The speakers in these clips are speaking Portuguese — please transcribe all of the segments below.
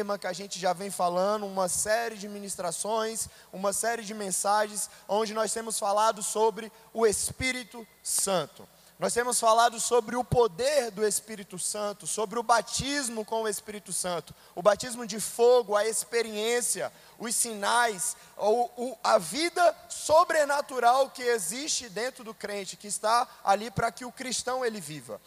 tema que a gente já vem falando, uma série de ministrações, uma série de mensagens, onde nós temos falado sobre o Espírito Santo. Nós temos falado sobre o poder do Espírito Santo, sobre o batismo com o Espírito Santo, o batismo de fogo, a experiência, os sinais, a vida sobrenatural que existe dentro do crente, que está ali para que o cristão ele viva.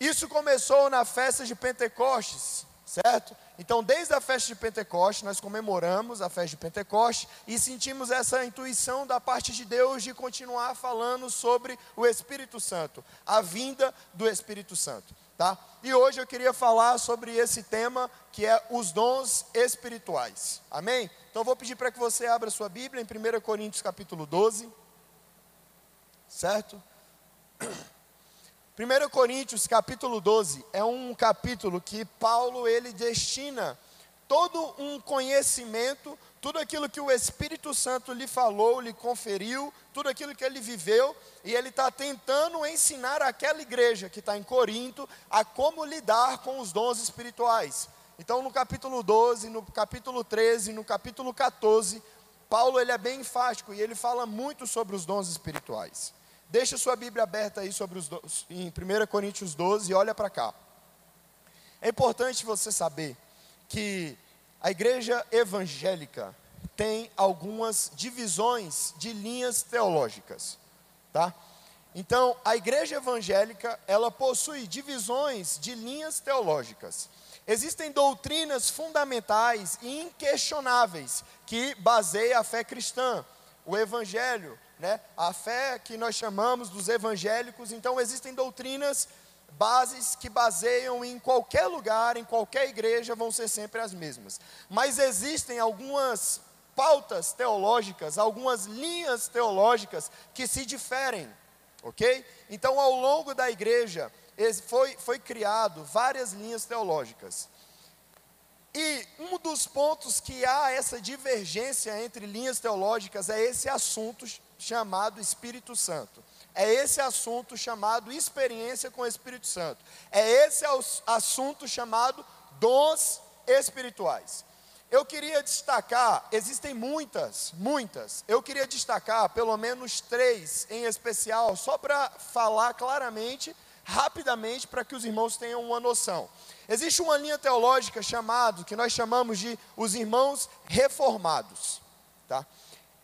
Isso começou na festa de Pentecostes, certo? Então, desde a festa de Pentecostes, nós comemoramos a festa de Pentecostes e sentimos essa intuição da parte de Deus de continuar falando sobre o Espírito Santo, a vinda do Espírito Santo, tá? E hoje eu queria falar sobre esse tema que é os dons espirituais. Amém? Então, vou pedir para que você abra sua Bíblia em 1 Coríntios capítulo 12, certo? 1 Coríntios capítulo 12 é um capítulo que Paulo ele destina todo um conhecimento, tudo aquilo que o Espírito Santo lhe falou, lhe conferiu, tudo aquilo que ele viveu, e ele está tentando ensinar aquela igreja que está em Corinto a como lidar com os dons espirituais. Então, no capítulo 12, no capítulo 13, no capítulo 14, Paulo ele é bem enfático e ele fala muito sobre os dons espirituais. Deixa sua Bíblia aberta aí sobre os em 1 Coríntios 12 e olha para cá. É importante você saber que a igreja evangélica tem algumas divisões de linhas teológicas, tá? Então, a igreja evangélica, ela possui divisões de linhas teológicas. Existem doutrinas fundamentais e inquestionáveis que baseiam a fé cristã, o evangelho, né? A fé que nós chamamos dos evangélicos, então existem doutrinas, bases que baseiam em qualquer lugar, em qualquer igreja, vão ser sempre as mesmas. Mas existem algumas pautas teológicas, algumas linhas teológicas que se diferem, ok? Então, ao longo da igreja, foi, foi criado várias linhas teológicas. E um dos pontos que há essa divergência entre linhas teológicas é esse assunto chamado Espírito Santo. É esse assunto chamado experiência com o Espírito Santo. É esse assunto chamado dons espirituais. Eu queria destacar, existem muitas, muitas. Eu queria destacar pelo menos três em especial, só para falar claramente, rapidamente, para que os irmãos tenham uma noção. Existe uma linha teológica chamada, que nós chamamos de os irmãos reformados, tá?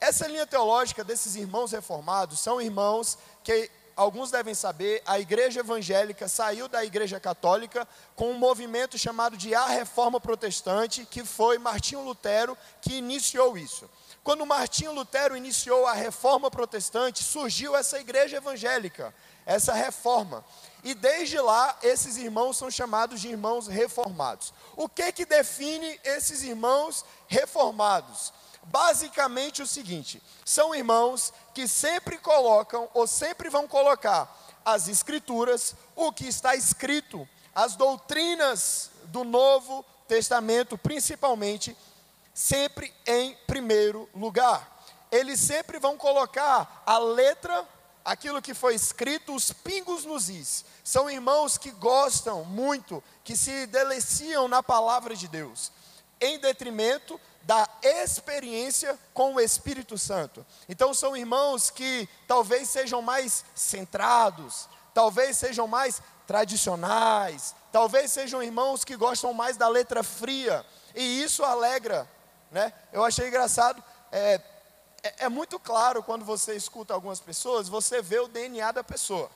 Essa linha teológica desses irmãos reformados são irmãos que alguns devem saber, a igreja evangélica saiu da igreja católica com um movimento chamado de A Reforma Protestante, que foi Martinho Lutero que iniciou isso. Quando Martinho Lutero iniciou a reforma protestante, surgiu essa igreja evangélica, essa reforma. E desde lá, esses irmãos são chamados de irmãos reformados. O que que define esses irmãos reformados? Basicamente o seguinte: são irmãos que sempre colocam ou sempre vão colocar as escrituras, o que está escrito, as doutrinas do Novo Testamento, principalmente, sempre em primeiro lugar. Eles sempre vão colocar a letra, aquilo que foi escrito, os pingos nos is. São irmãos que gostam muito, que se deliciam na palavra de Deus, em detrimento da experiência com o Espírito Santo. Então são irmãos que talvez sejam mais centrados, talvez sejam mais tradicionais, talvez sejam irmãos que gostam mais da letra fria, e isso alegra, né? Eu achei engraçado, é, é, é muito claro quando você escuta algumas pessoas, você vê o DNA da pessoa.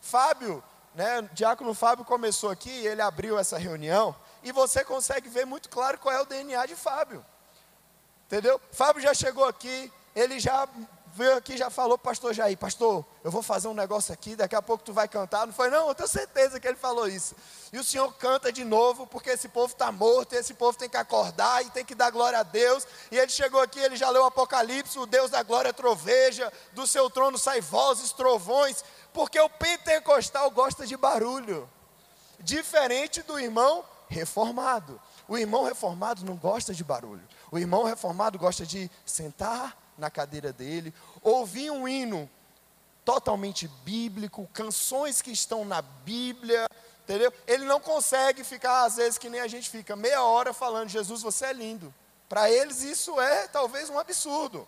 Fábio, né, diácono Fábio começou aqui, ele abriu essa reunião, e você consegue ver muito claro qual é o DNA de Fábio. Entendeu? Fábio já chegou aqui, ele já veio aqui já falou pastor Jair, pastor, eu vou fazer um negócio aqui, daqui a pouco tu vai cantar. Não foi, não, eu tenho certeza que ele falou isso. E o Senhor canta de novo, porque esse povo está morto, esse povo tem que acordar e tem que dar glória a Deus. E ele chegou aqui, ele já leu o Apocalipse, o Deus da glória troveja, do seu trono sai vozes, trovões, porque o pentecostal gosta de barulho. Diferente do irmão reformado. O irmão reformado não gosta de barulho. O irmão reformado gosta de sentar na cadeira dele, ouvir um hino totalmente bíblico, canções que estão na Bíblia, Entendeu? Ele não consegue ficar, às vezes, que nem a gente fica, meia hora falando, Jesus, você é lindo. Para eles isso é talvez um absurdo.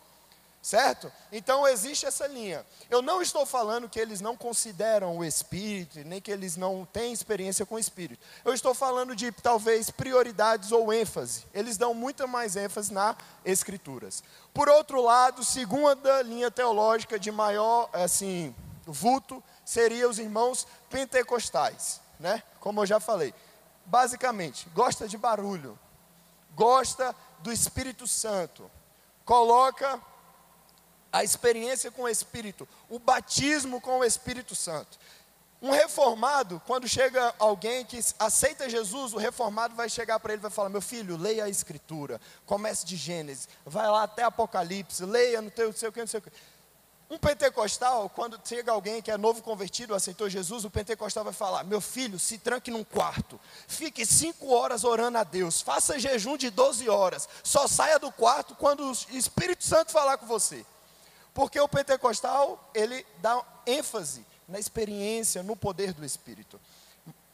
Certo? Então existe essa linha. Eu não estou falando que eles não consideram o Espírito, nem que eles não têm experiência com o Espírito. Eu estou falando de talvez prioridades ou ênfase. Eles dão muita mais ênfase nas Escrituras. Por outro lado, segunda linha teológica de maior assim, vulto seria os irmãos pentecostais, né? Como eu já falei. Basicamente, gosta de barulho, gosta do Espírito Santo, coloca a experiência com o Espírito, o batismo com o Espírito Santo. Um reformado, quando chega alguém que aceita Jesus, o reformado vai chegar para ele e vai falar: Meu filho, leia a Escritura, comece de Gênesis, vai lá até Apocalipse, leia no teu, não sei o que, não sei o que. Um pentecostal, quando chega alguém que é novo convertido, aceitou Jesus, o pentecostal vai falar: Meu filho, se tranque num quarto, fique cinco horas orando a Deus, faça jejum de 12 horas, só saia do quarto quando o Espírito Santo falar com você. Porque o pentecostal, ele dá ênfase na experiência, no poder do Espírito.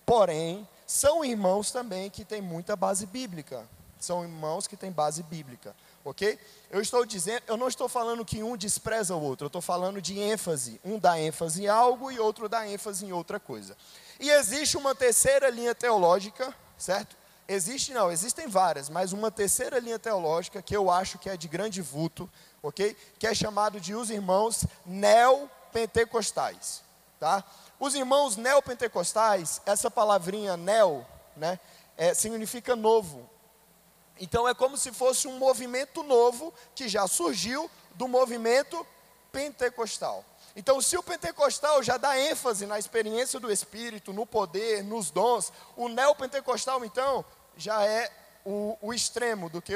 Porém, são irmãos também que têm muita base bíblica. São irmãos que têm base bíblica, ok? Eu estou dizendo, eu não estou falando que um despreza o outro, eu estou falando de ênfase. Um dá ênfase em algo e outro dá ênfase em outra coisa. E existe uma terceira linha teológica, certo? Existe não, existem várias, mas uma terceira linha teológica que eu acho que é de grande vulto, ok? Que é chamado de os irmãos neopentecostais, tá? Os irmãos neopentecostais, essa palavrinha neo, né, é, significa novo. Então é como se fosse um movimento novo que já surgiu do movimento pentecostal. Então, se o pentecostal já dá ênfase na experiência do Espírito, no poder, nos dons, o neopentecostal, então, já é o, o extremo do que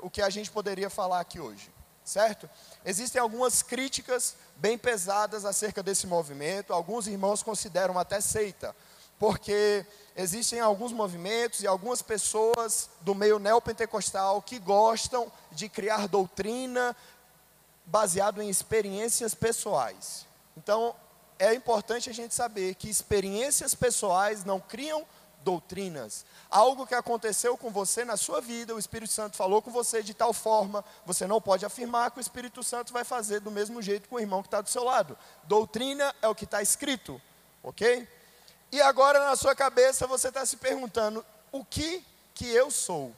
o que a gente poderia falar aqui hoje certo? Existem algumas críticas bem pesadas acerca desse movimento, alguns irmãos consideram até seita, porque existem alguns movimentos e algumas pessoas do meio neopentecostal que gostam de criar doutrina baseado em experiências pessoais. Então, é importante a gente saber que experiências pessoais não criam doutrinas. Algo que aconteceu com você na sua vida, o Espírito Santo falou com você de tal forma, você não pode afirmar que o Espírito Santo vai fazer do mesmo jeito com o irmão que está do seu lado. Doutrina é o que está escrito, ok? E agora na sua cabeça você está se perguntando: o que que eu sou?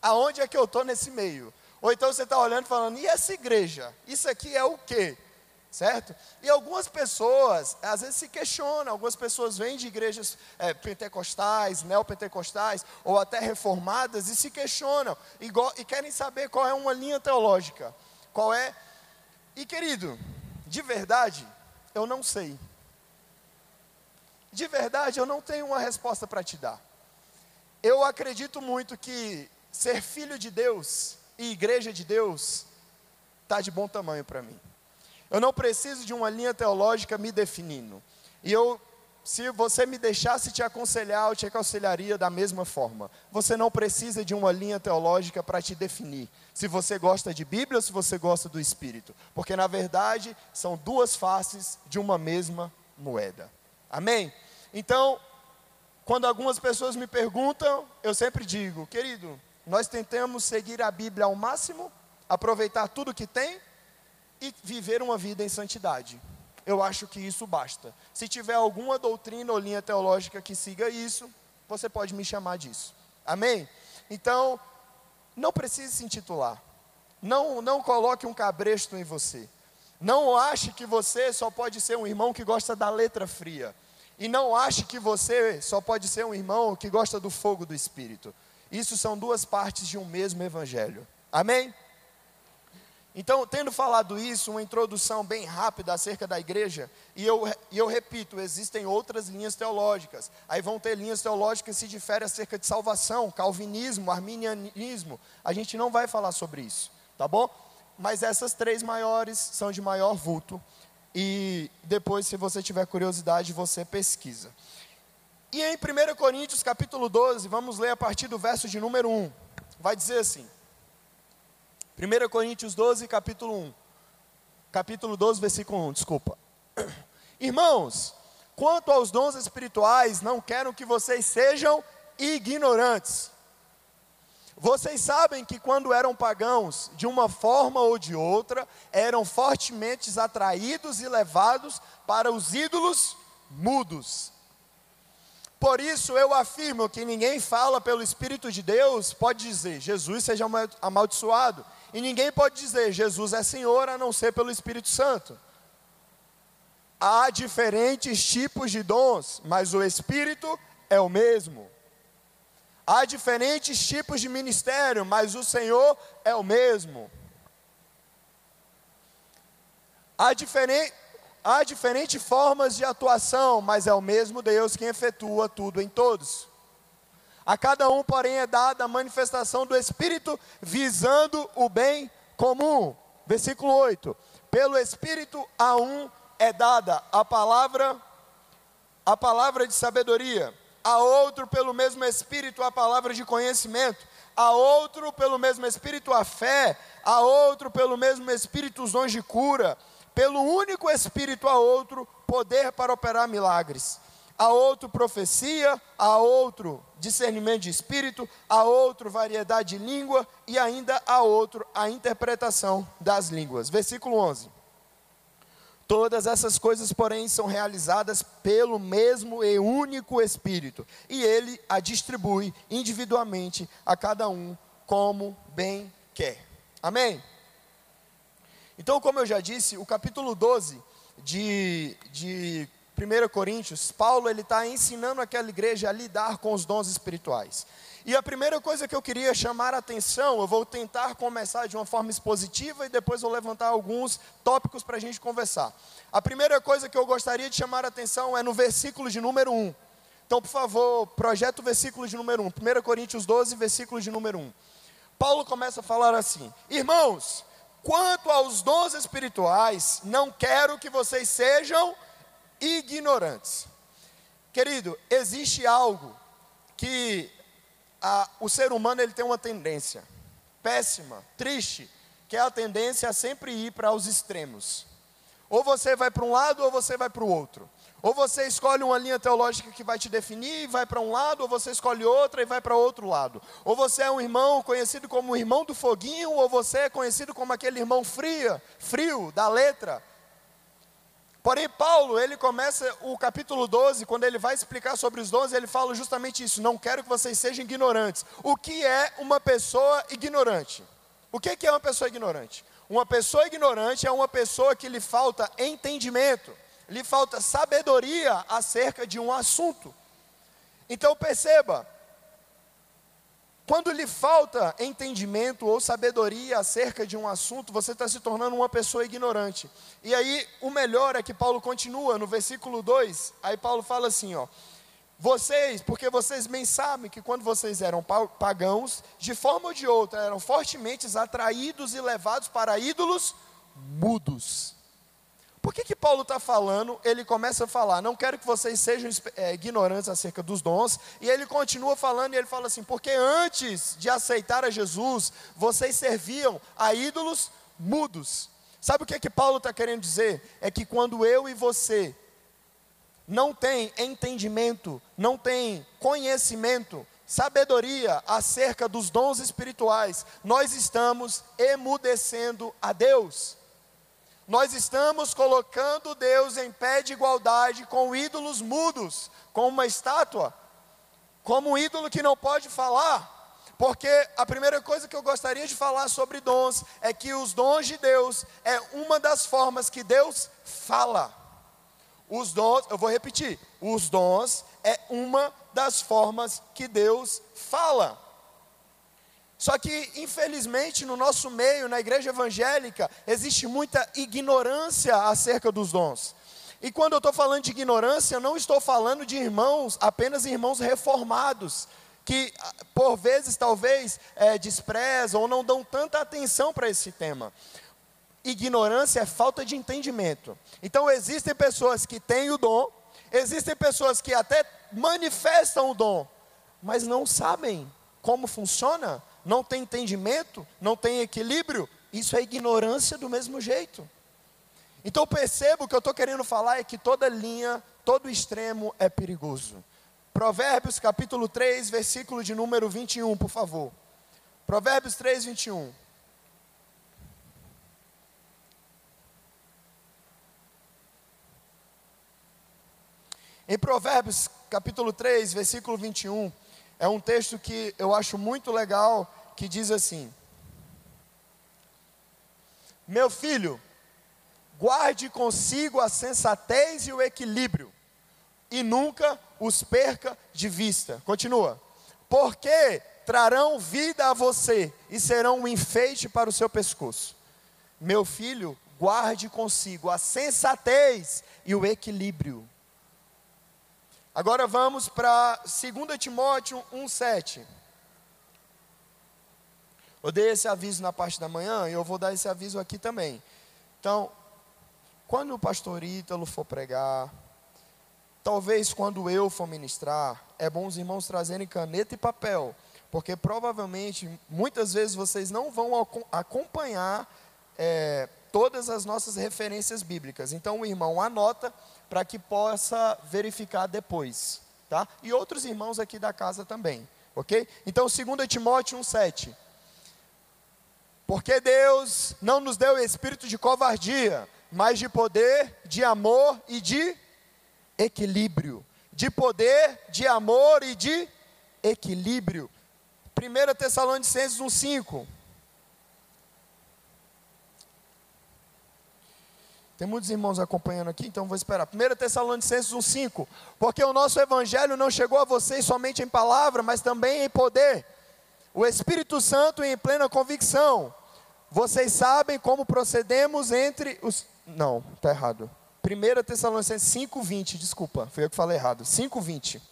Aonde é que eu estou nesse meio? Ou então você está olhando e falando: e essa igreja? Isso aqui é o quê? Certo? E algumas pessoas, às vezes se questionam, algumas pessoas vêm de igrejas é, pentecostais, neopentecostais, ou até reformadas, e se questionam, e, e querem saber qual é uma linha teológica, qual é... E querido, de verdade, eu não sei. De verdade, eu não tenho uma resposta para te dar. Eu acredito muito que ser filho de Deus e igreja de Deus está de bom tamanho para mim. Eu não preciso de uma linha teológica me definindo. E eu, se você me deixasse te aconselhar, eu te aconselharia da mesma forma. Você não precisa de uma linha teológica para te definir. Se você gosta de Bíblia ou se você gosta do Espírito. Porque na verdade são duas faces de uma mesma moeda. Amém? Então, quando algumas pessoas me perguntam, eu sempre digo, querido, nós tentamos seguir a Bíblia ao máximo, aproveitar tudo que tem e viver uma vida em santidade. Eu acho que isso basta. Se tiver alguma doutrina ou linha teológica que siga isso, você pode me chamar disso. Amém? Então, não precise se intitular. Não, não coloque um cabresto em você. Não ache que você só pode ser um irmão que gosta da letra fria. E não ache que você só pode ser um irmão que gosta do fogo do Espírito. Isso são duas partes de um mesmo evangelho. Amém? Então, tendo falado isso, uma introdução bem rápida acerca da igreja, e eu, e eu repito, existem outras linhas teológicas. Aí vão ter linhas teológicas que se diferem acerca de salvação, calvinismo, arminianismo. A gente não vai falar sobre isso, tá bom? Mas essas três maiores são de maior vulto. E depois, se você tiver curiosidade, você pesquisa. E em 1 Coríntios capítulo 12, vamos ler a partir do verso de número 1. Vai dizer assim: 1 Coríntios 12, capítulo 1. Capítulo 12, versículo 1, desculpa. Irmãos, quanto aos dons espirituais, não quero que vocês sejam ignorantes. Vocês sabem que quando eram pagãos, de uma forma ou de outra, eram fortemente atraídos e levados para os ídolos mudos. Por isso eu afirmo que ninguém fala pelo Espírito de Deus pode dizer Jesus seja amaldiçoado, e ninguém pode dizer Jesus é Senhor a não ser pelo Espírito Santo. Há diferentes tipos de dons, mas o Espírito é o mesmo. Há diferentes tipos de ministério, mas o Senhor é o mesmo. Há, há diferentes formas de atuação, mas é o mesmo Deus quem efetua tudo em todos. A cada um, porém, é dada a manifestação do Espírito visando o bem comum. Versículo 8: Pelo Espírito a um é dada a palavra, a palavra de sabedoria. A outro pelo mesmo Espírito a palavra de conhecimento, a outro pelo mesmo Espírito a fé, a outro pelo mesmo Espírito os dons de cura, pelo único Espírito a outro poder para operar milagres, a outro profecia, a outro discernimento de espírito, a outro variedade de língua e ainda a outro a interpretação das línguas. Versículo 11. Todas essas coisas, porém, são realizadas pelo mesmo e único Espírito, e ele a distribui individualmente a cada um como bem quer. Amém? Então, como eu já disse, o capítulo 12 de, de 1 Coríntios, Paulo ele está ensinando aquela igreja a lidar com os dons espirituais. E a primeira coisa que eu queria chamar a atenção, eu vou tentar começar de uma forma expositiva e depois vou levantar alguns tópicos para a gente conversar. A primeira coisa que eu gostaria de chamar a atenção é no versículo de número 1. Então, por favor, projeta o versículo de número 1. 1 Coríntios 12, versículo de número 1. Paulo começa a falar assim: Irmãos, quanto aos dons espirituais, não quero que vocês sejam ignorantes. Querido, existe algo que a, o ser humano ele tem uma tendência péssima, triste, que é a tendência a sempre ir para os extremos. Ou você vai para um lado ou você vai para o outro. Ou você escolhe uma linha teológica que vai te definir e vai para um lado, ou você escolhe outra e vai para outro lado. Ou você é um irmão conhecido como o irmão do foguinho, ou você é conhecido como aquele irmão fria, frio da letra, Porém, Paulo, ele começa o capítulo 12, quando ele vai explicar sobre os dons, ele fala justamente isso: não quero que vocês sejam ignorantes. O que é uma pessoa ignorante? O que é uma pessoa ignorante? Uma pessoa ignorante é uma pessoa que lhe falta entendimento, lhe falta sabedoria acerca de um assunto. Então perceba, quando lhe falta entendimento ou sabedoria acerca de um assunto, você está se tornando uma pessoa ignorante. E aí, o melhor é que Paulo continua no versículo 2. Aí Paulo fala assim: ó. Vocês, porque vocês bem sabem que quando vocês eram pagãos, de forma ou de outra, eram fortemente atraídos e levados para ídolos mudos. Por que, que Paulo está falando? Ele começa a falar, não quero que vocês sejam é, ignorantes acerca dos dons, e ele continua falando, e ele fala assim: porque antes de aceitar a Jesus, vocês serviam a ídolos mudos. Sabe o que, que Paulo está querendo dizer? É que quando eu e você não tem entendimento, não tem conhecimento, sabedoria acerca dos dons espirituais, nós estamos emudecendo a Deus nós estamos colocando Deus em pé de igualdade com ídolos mudos, com uma estátua, como um ídolo que não pode falar. Porque a primeira coisa que eu gostaria de falar sobre dons é que os dons de Deus é uma das formas que Deus fala. Os dons, eu vou repetir, os dons é uma das formas que Deus fala. Só que, infelizmente, no nosso meio, na igreja evangélica, existe muita ignorância acerca dos dons. E quando eu estou falando de ignorância, eu não estou falando de irmãos, apenas irmãos reformados, que por vezes talvez é, desprezam ou não dão tanta atenção para esse tema. Ignorância é falta de entendimento. Então existem pessoas que têm o dom, existem pessoas que até manifestam o dom, mas não sabem como funciona não tem entendimento, não tem equilíbrio, isso é ignorância do mesmo jeito. Então percebo o que eu estou querendo falar é que toda linha todo extremo é perigoso. Provérbios capítulo 3, versículo de número 21, por favor. Provérbios 3, 21. Em Provérbios capítulo 3, versículo 21, é um texto que eu acho muito legal, que diz assim: Meu filho, guarde consigo a sensatez e o equilíbrio, e nunca os perca de vista. Continua. Porque trarão vida a você e serão um enfeite para o seu pescoço. Meu filho, guarde consigo a sensatez e o equilíbrio Agora vamos para 2 Timóteo 1,7. Eu dei esse aviso na parte da manhã e eu vou dar esse aviso aqui também. Então, quando o pastor Ítalo for pregar, talvez quando eu for ministrar, é bom os irmãos trazerem caneta e papel, porque provavelmente, muitas vezes vocês não vão acompanhar é, todas as nossas referências bíblicas. Então o irmão anota para que possa verificar depois, tá? E outros irmãos aqui da casa também, ok? Então 2 Timóteo 1,7. Porque Deus não nos deu espírito de covardia, mas de poder, de amor e de equilíbrio. De poder, de amor e de equilíbrio. 1 Tessalonicenses 1,5. Tem muitos irmãos acompanhando aqui, então vou esperar. 1 Tessalonicenses 1,5. Porque o nosso evangelho não chegou a vocês somente em palavra, mas também em poder. O Espírito Santo em plena convicção. Vocês sabem como procedemos entre os. Não, está errado. 1 Tessalonicenses 5,20, desculpa, foi eu que falei errado. 5,20.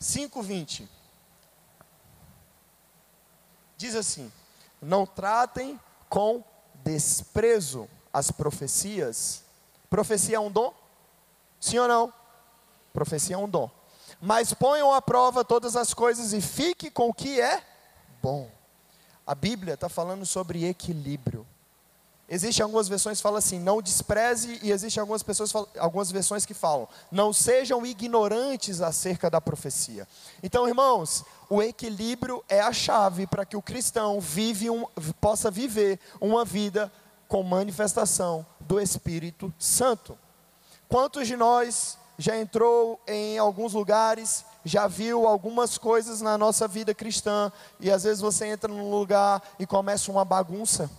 5,20. Diz assim: Não tratem com desprezo às profecias. Profecia é um dom? Sim ou não? Profecia é um dom. Mas ponham à prova todas as coisas e fique com o que é bom. A Bíblia está falando sobre equilíbrio. Existem algumas versões que falam assim, não despreze, e existem algumas, pessoas, algumas versões que falam, não sejam ignorantes acerca da profecia. Então, irmãos, o equilíbrio é a chave para que o cristão vive um, possa viver uma vida com manifestação do Espírito Santo. Quantos de nós já entrou em alguns lugares, já viu algumas coisas na nossa vida cristã, e às vezes você entra num lugar e começa uma bagunça?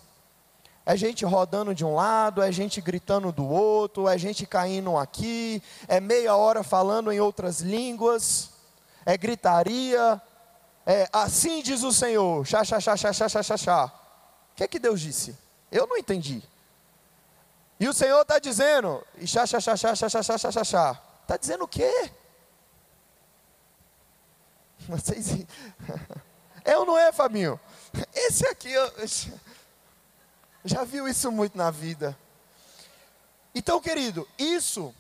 É gente rodando de um lado, é gente gritando do outro, é gente caindo aqui, é meia hora falando em outras línguas, é gritaria, é assim diz o Senhor, chá, chá, chá, chá, chá, chá, chá, chá. O que é que Deus disse? Eu não entendi. E o Senhor está dizendo, chá, chá, chá, chá, chá, chá, chá, chá, chá, chá. Está dizendo o quê? Vocês... É ou não é, Fabinho? Esse aqui, eu... Já viu isso muito na vida. Então, querido, isso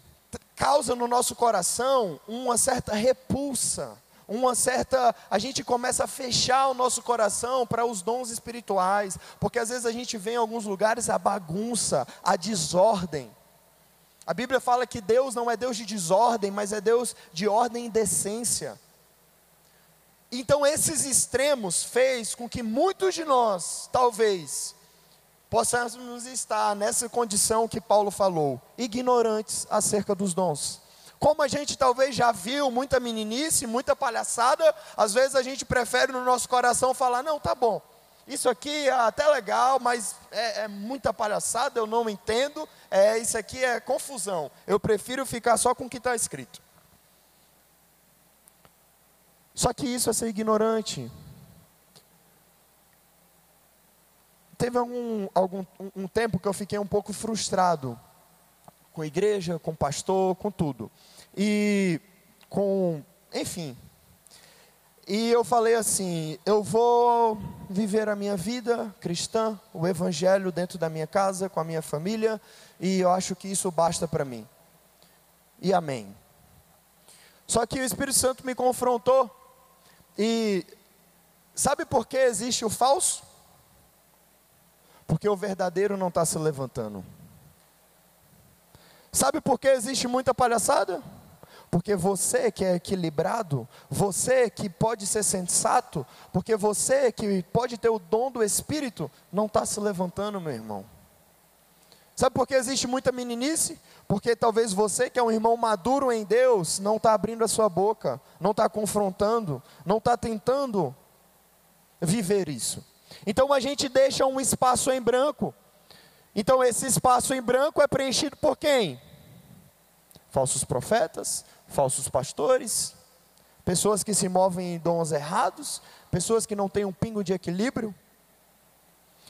causa no nosso coração uma certa repulsa, uma certa. A gente começa a fechar o nosso coração para os dons espirituais, porque às vezes a gente vê em alguns lugares a bagunça, a desordem. A Bíblia fala que Deus não é Deus de desordem, mas é Deus de ordem e decência. Então esses extremos fez com que muitos de nós, talvez, possamos estar nessa condição que Paulo falou, ignorantes acerca dos dons. Como a gente talvez já viu muita meninice, muita palhaçada, às vezes a gente prefere no nosso coração falar: não, tá bom, isso aqui é até legal, mas é, é muita palhaçada, eu não entendo, é, isso aqui é confusão. Eu prefiro ficar só com o que está escrito. Só que isso é ser ignorante. Teve algum, algum um tempo que eu fiquei um pouco frustrado com a igreja, com o pastor, com tudo. E com, enfim. E eu falei assim: eu vou viver a minha vida cristã, o evangelho dentro da minha casa, com a minha família, e eu acho que isso basta para mim. E amém. Só que o Espírito Santo me confrontou. E sabe por que existe o falso? Porque o verdadeiro não está se levantando. Sabe por que existe muita palhaçada? Porque você que é equilibrado, você que pode ser sensato, porque você que pode ter o dom do Espírito, não está se levantando, meu irmão. Sabe por que existe muita meninice? Porque talvez você, que é um irmão maduro em Deus, não está abrindo a sua boca, não está confrontando, não está tentando viver isso. Então a gente deixa um espaço em branco. Então esse espaço em branco é preenchido por quem? Falsos profetas, falsos pastores, pessoas que se movem em dons errados, pessoas que não têm um pingo de equilíbrio.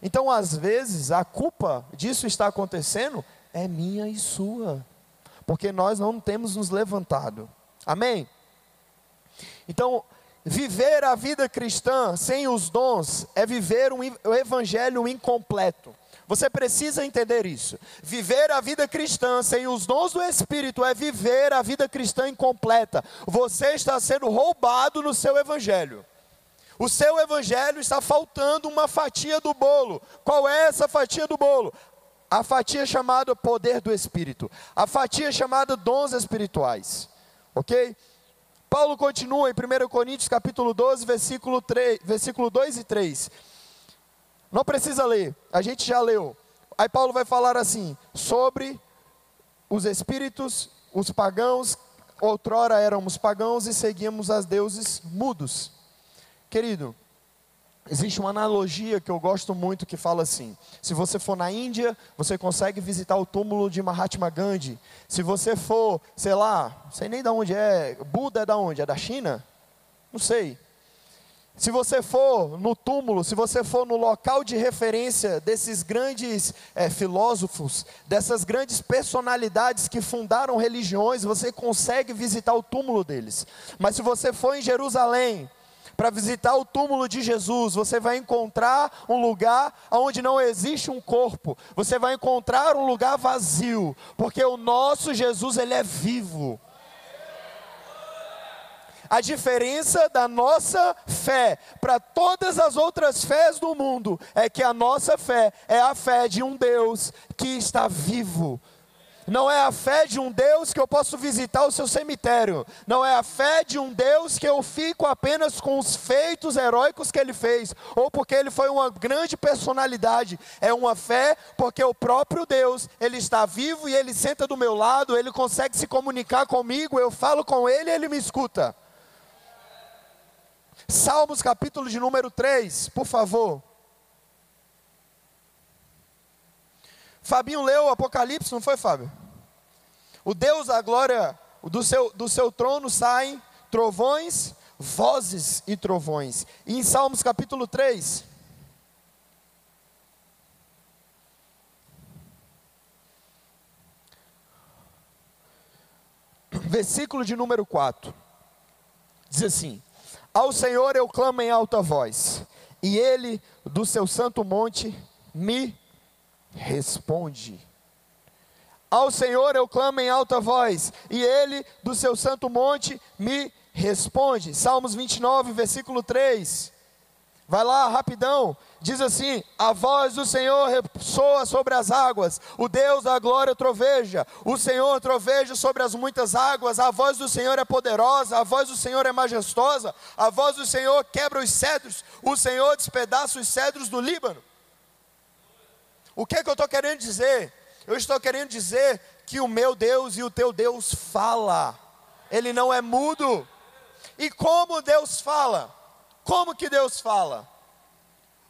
Então, às vezes, a culpa disso está acontecendo é minha e sua, porque nós não temos nos levantado. Amém? Então, viver a vida cristã sem os dons é viver um, evangelho incompleto. Você precisa entender isso. Viver a vida cristã sem os dons do Espírito é viver a vida cristã incompleta. Você está sendo roubado no seu evangelho. O seu evangelho está faltando uma fatia do bolo. Qual é essa fatia do bolo? A fatia chamada poder do Espírito. A fatia chamada dons espirituais. Ok? Paulo continua em 1 Coríntios capítulo 12, versículo, 3, versículo 2 e 3. Não precisa ler, a gente já leu. Aí Paulo vai falar assim, sobre os espíritos, os pagãos, outrora éramos pagãos e seguíamos as deuses mudos. Querido, existe uma analogia que eu gosto muito que fala assim: se você for na Índia, você consegue visitar o túmulo de Mahatma Gandhi. Se você for, sei lá, sei nem de onde é, Buda é da onde? É da China? Não sei. Se você for no túmulo, se você for no local de referência desses grandes é, filósofos, dessas grandes personalidades que fundaram religiões, você consegue visitar o túmulo deles. Mas se você for em Jerusalém, para visitar o túmulo de Jesus, você vai encontrar um lugar onde não existe um corpo. Você vai encontrar um lugar vazio, porque o nosso Jesus ele é vivo. A diferença da nossa fé para todas as outras fés do mundo é que a nossa fé é a fé de um Deus que está vivo não é a fé de um Deus que eu posso visitar o seu cemitério. Não é a fé de um Deus que eu fico apenas com os feitos heróicos que ele fez, ou porque ele foi uma grande personalidade. É uma fé porque o próprio Deus, ele está vivo e ele senta do meu lado, ele consegue se comunicar comigo, eu falo com ele e ele me escuta. Salmos capítulo de número 3, por favor. Fabinho leu o Apocalipse, não foi, Fábio? O Deus da glória, do seu, do seu trono saem trovões, vozes e trovões. E em Salmos capítulo 3. Versículo de número 4. Diz assim: Ao Senhor eu clamo em alta voz, e Ele do seu santo monte me responde. Ao Senhor eu clamo em alta voz, e Ele do seu santo monte me responde. Salmos 29, versículo 3. Vai lá, rapidão. Diz assim: A voz do Senhor ressoa sobre as águas, o Deus da glória troveja, o Senhor troveja sobre as muitas águas, a voz do Senhor é poderosa, a voz do Senhor é majestosa, a voz do Senhor quebra os cedros, o Senhor despedaça os cedros do Líbano. O que é que eu estou querendo dizer? Eu estou querendo dizer que o meu Deus e o teu Deus fala. Ele não é mudo. E como Deus fala? Como que Deus fala?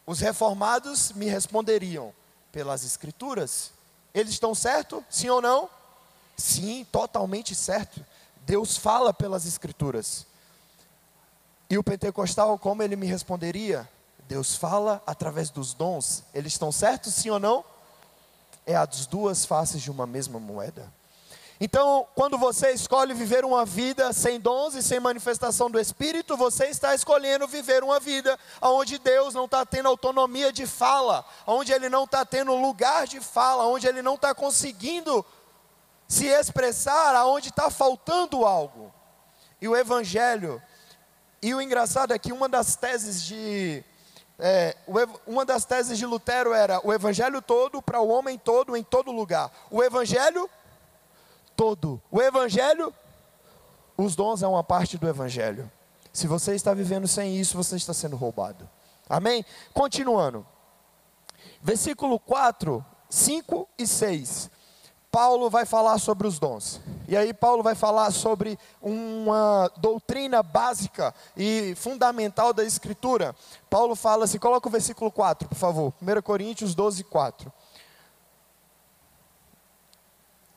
Os reformados me responderiam pelas escrituras. Eles estão certo? Sim ou não? Sim, totalmente certo. Deus fala pelas escrituras. E o pentecostal, como ele me responderia? Deus fala através dos dons. Eles estão certos, sim ou não? É as duas faces de uma mesma moeda. Então, quando você escolhe viver uma vida sem dons e sem manifestação do Espírito, você está escolhendo viver uma vida onde Deus não está tendo autonomia de fala, onde Ele não está tendo lugar de fala, onde Ele não está conseguindo se expressar, aonde está faltando algo. E o Evangelho, e o engraçado é que uma das teses de é, uma das teses de Lutero era o evangelho todo para o homem todo em todo lugar. O evangelho todo. O evangelho, os dons é uma parte do evangelho. Se você está vivendo sem isso, você está sendo roubado. Amém? Continuando. Versículo 4, 5 e 6. Paulo vai falar sobre os dons. E aí Paulo vai falar sobre uma doutrina básica e fundamental da escritura. Paulo fala assim, coloca o versículo 4, por favor. 1 Coríntios 12, 4.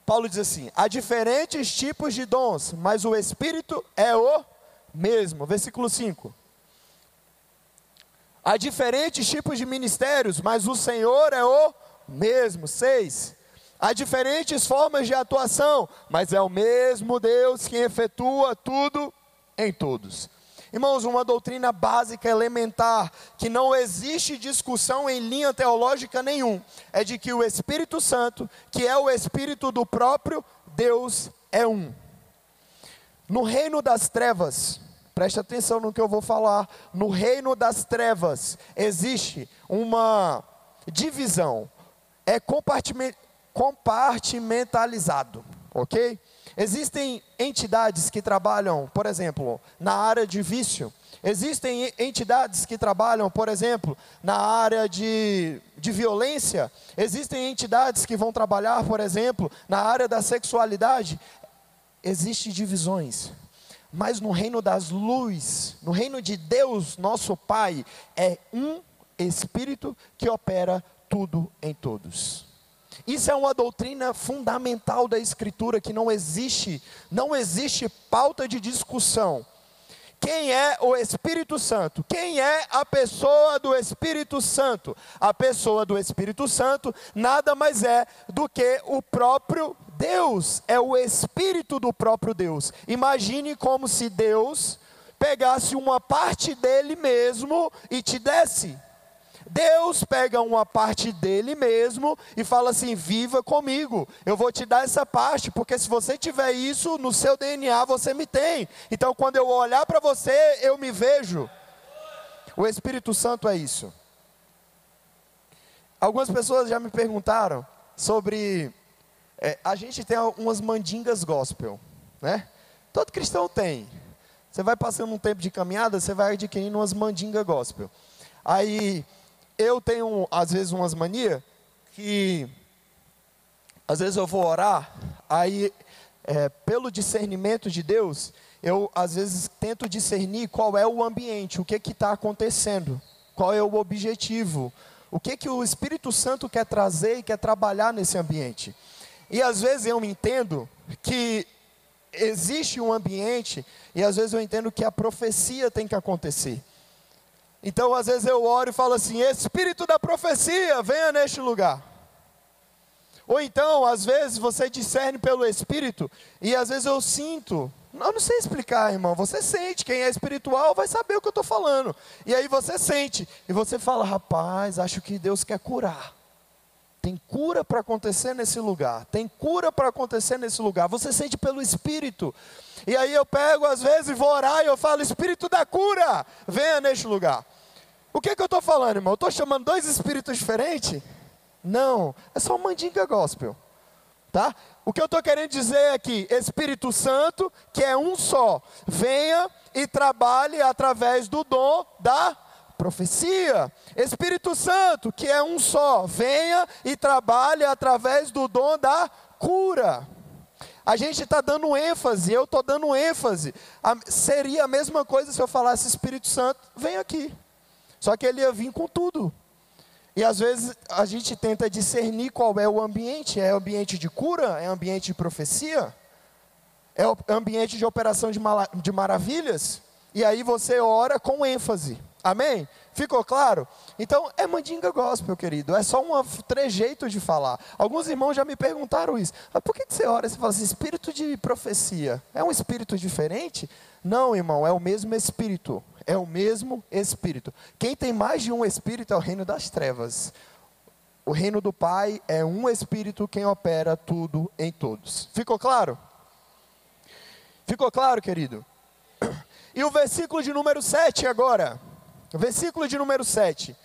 Paulo diz assim: há diferentes tipos de dons, mas o Espírito é o mesmo. Versículo 5. Há diferentes tipos de ministérios, mas o Senhor é o mesmo. 6. Há diferentes formas de atuação, mas é o mesmo Deus que efetua tudo em todos. Irmãos, uma doutrina básica, elementar, que não existe discussão em linha teológica nenhum, é de que o Espírito Santo, que é o Espírito do próprio Deus, é um. No reino das trevas, preste atenção no que eu vou falar, no reino das trevas existe uma divisão, é compartimento compartimentalizado, ok? Existem entidades que trabalham, por exemplo, na área de vício. Existem entidades que trabalham, por exemplo, na área de, de violência. Existem entidades que vão trabalhar, por exemplo, na área da sexualidade. Existem divisões. Mas no reino das luzes, no reino de Deus, nosso Pai, é um Espírito que opera tudo em todos. Isso é uma doutrina fundamental da Escritura que não existe, não existe pauta de discussão. Quem é o Espírito Santo? Quem é a pessoa do Espírito Santo? A pessoa do Espírito Santo nada mais é do que o próprio Deus, é o Espírito do próprio Deus. Imagine como se Deus pegasse uma parte dele mesmo e te desse. Deus pega uma parte dele mesmo e fala assim: viva comigo, eu vou te dar essa parte, porque se você tiver isso no seu DNA, você me tem. Então, quando eu olhar para você, eu me vejo. O Espírito Santo é isso. Algumas pessoas já me perguntaram sobre. É, a gente tem umas mandingas gospel, né? Todo cristão tem. Você vai passando um tempo de caminhada, você vai adquirindo umas mandingas gospel. Aí eu tenho, às vezes, umas manias que, às vezes, eu vou orar, aí, é, pelo discernimento de Deus, eu, às vezes, tento discernir qual é o ambiente, o que está acontecendo, qual é o objetivo, o que, que o Espírito Santo quer trazer e quer trabalhar nesse ambiente. E, às vezes, eu entendo que existe um ambiente, e às vezes eu entendo que a profecia tem que acontecer. Então, às vezes eu oro e falo assim: Espírito da profecia, venha neste lugar. Ou então, às vezes você discerne pelo Espírito, e às vezes eu sinto. Eu não sei explicar, irmão. Você sente, quem é espiritual vai saber o que eu estou falando. E aí você sente, e você fala: rapaz, acho que Deus quer curar. Tem cura para acontecer nesse lugar. Tem cura para acontecer nesse lugar. Você sente pelo Espírito. E aí eu pego, às vezes, vou orar e eu falo: Espírito da cura, venha neste lugar. O que, que eu estou falando, irmão? Eu estou chamando dois espíritos diferentes? Não, é só mandinga gospel. Tá? O que eu estou querendo dizer aqui, é Espírito Santo, que é um só, venha e trabalhe através do dom da profecia. Espírito Santo, que é um só, venha e trabalhe através do dom da cura. A gente está dando ênfase, eu estou dando ênfase. A, seria a mesma coisa se eu falasse Espírito Santo, vem aqui. Só que ele ia vir com tudo. E às vezes a gente tenta discernir qual é o ambiente: é ambiente de cura? É ambiente de profecia? É ambiente de operação de, de maravilhas? E aí você ora com ênfase. Amém? Ficou claro? Então, é mandinga gospel, querido. É só um trejeito de falar. Alguns irmãos já me perguntaram isso. Mas por que você ora? Você fala assim, espírito de profecia. É um espírito diferente? Não, irmão, é o mesmo espírito. É o mesmo espírito. Quem tem mais de um espírito é o reino das trevas. O reino do Pai é um espírito quem opera tudo em todos. Ficou claro? Ficou claro, querido? E o versículo de número 7 agora. Versículo de número 7.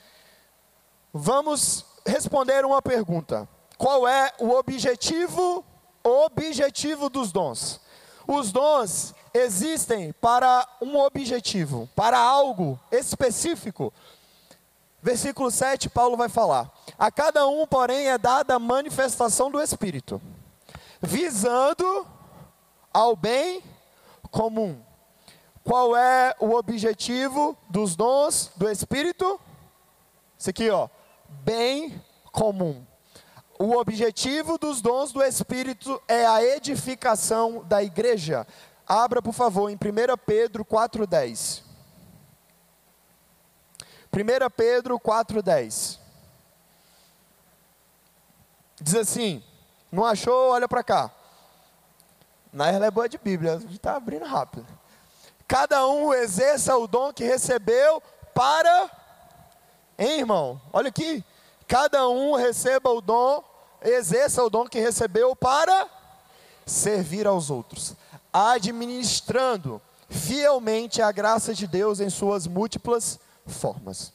Vamos responder uma pergunta. Qual é o objetivo objetivo dos dons. Os dons existem para um objetivo, para algo específico. Versículo 7, Paulo vai falar: A cada um, porém, é dada a manifestação do Espírito, visando ao bem comum. Qual é o objetivo dos dons do Espírito? Isso aqui, ó, bem comum. O objetivo dos dons do Espírito é a edificação da igreja. Abra, por favor, em 1 Pedro 4,10. 1 Pedro 4,10. Diz assim: Não achou? Olha para cá. Na ela é boa de Bíblia, está abrindo rápido. Cada um exerça o dom que recebeu para. Hein, irmão? Olha aqui. Cada um receba o dom, exerça o dom que recebeu para servir aos outros, administrando fielmente a graça de Deus em suas múltiplas formas.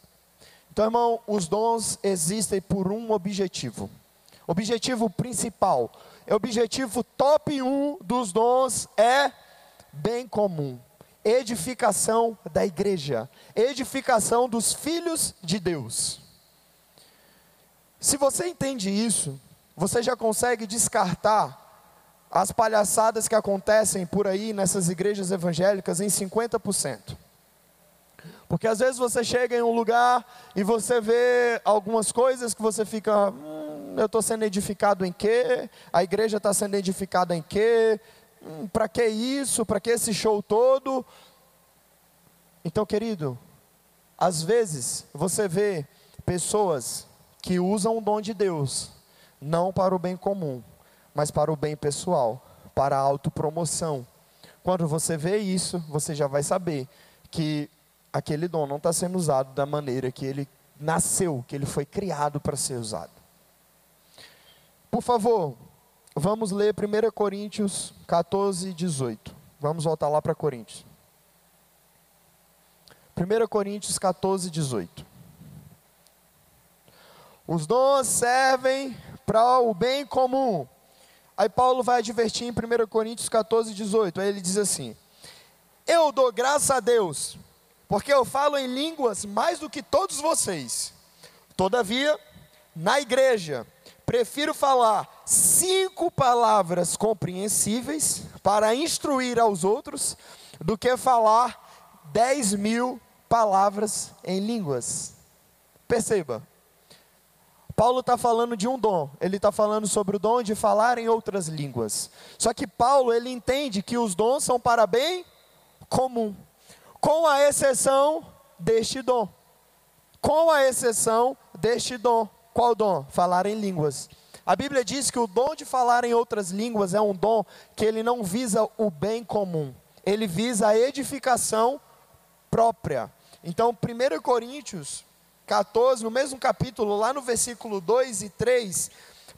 Então, irmão, os dons existem por um objetivo. Objetivo principal, é objetivo top 1 dos dons é bem comum. Edificação da igreja, edificação dos filhos de Deus. Se você entende isso, você já consegue descartar as palhaçadas que acontecem por aí nessas igrejas evangélicas em 50%. Porque às vezes você chega em um lugar e você vê algumas coisas que você fica, hum, eu estou sendo edificado em quê? A igreja está sendo edificada em quê? Hum, Para que isso? Para que esse show todo? Então, querido, às vezes você vê pessoas que usam o dom de Deus, não para o bem comum, mas para o bem pessoal, para a autopromoção. Quando você vê isso, você já vai saber que aquele dom não está sendo usado da maneira que ele nasceu, que ele foi criado para ser usado. Por favor, vamos ler 1 Coríntios 14, 18. Vamos voltar lá para Coríntios. 1 Coríntios 14, 18. Os dons servem para o bem comum. Aí Paulo vai advertir em 1 Coríntios 14, 18. Aí ele diz assim: Eu dou graça a Deus, porque eu falo em línguas mais do que todos vocês. Todavia, na igreja, prefiro falar cinco palavras compreensíveis para instruir aos outros, do que falar dez mil palavras em línguas. Perceba, Paulo está falando de um dom, ele está falando sobre o dom de falar em outras línguas. Só que Paulo, ele entende que os dons são para bem comum, com a exceção deste dom. Com a exceção deste dom. Qual dom? Falar em línguas. A Bíblia diz que o dom de falar em outras línguas é um dom que ele não visa o bem comum, ele visa a edificação própria. Então, 1 Coríntios 14, no mesmo capítulo, lá no versículo 2 e 3,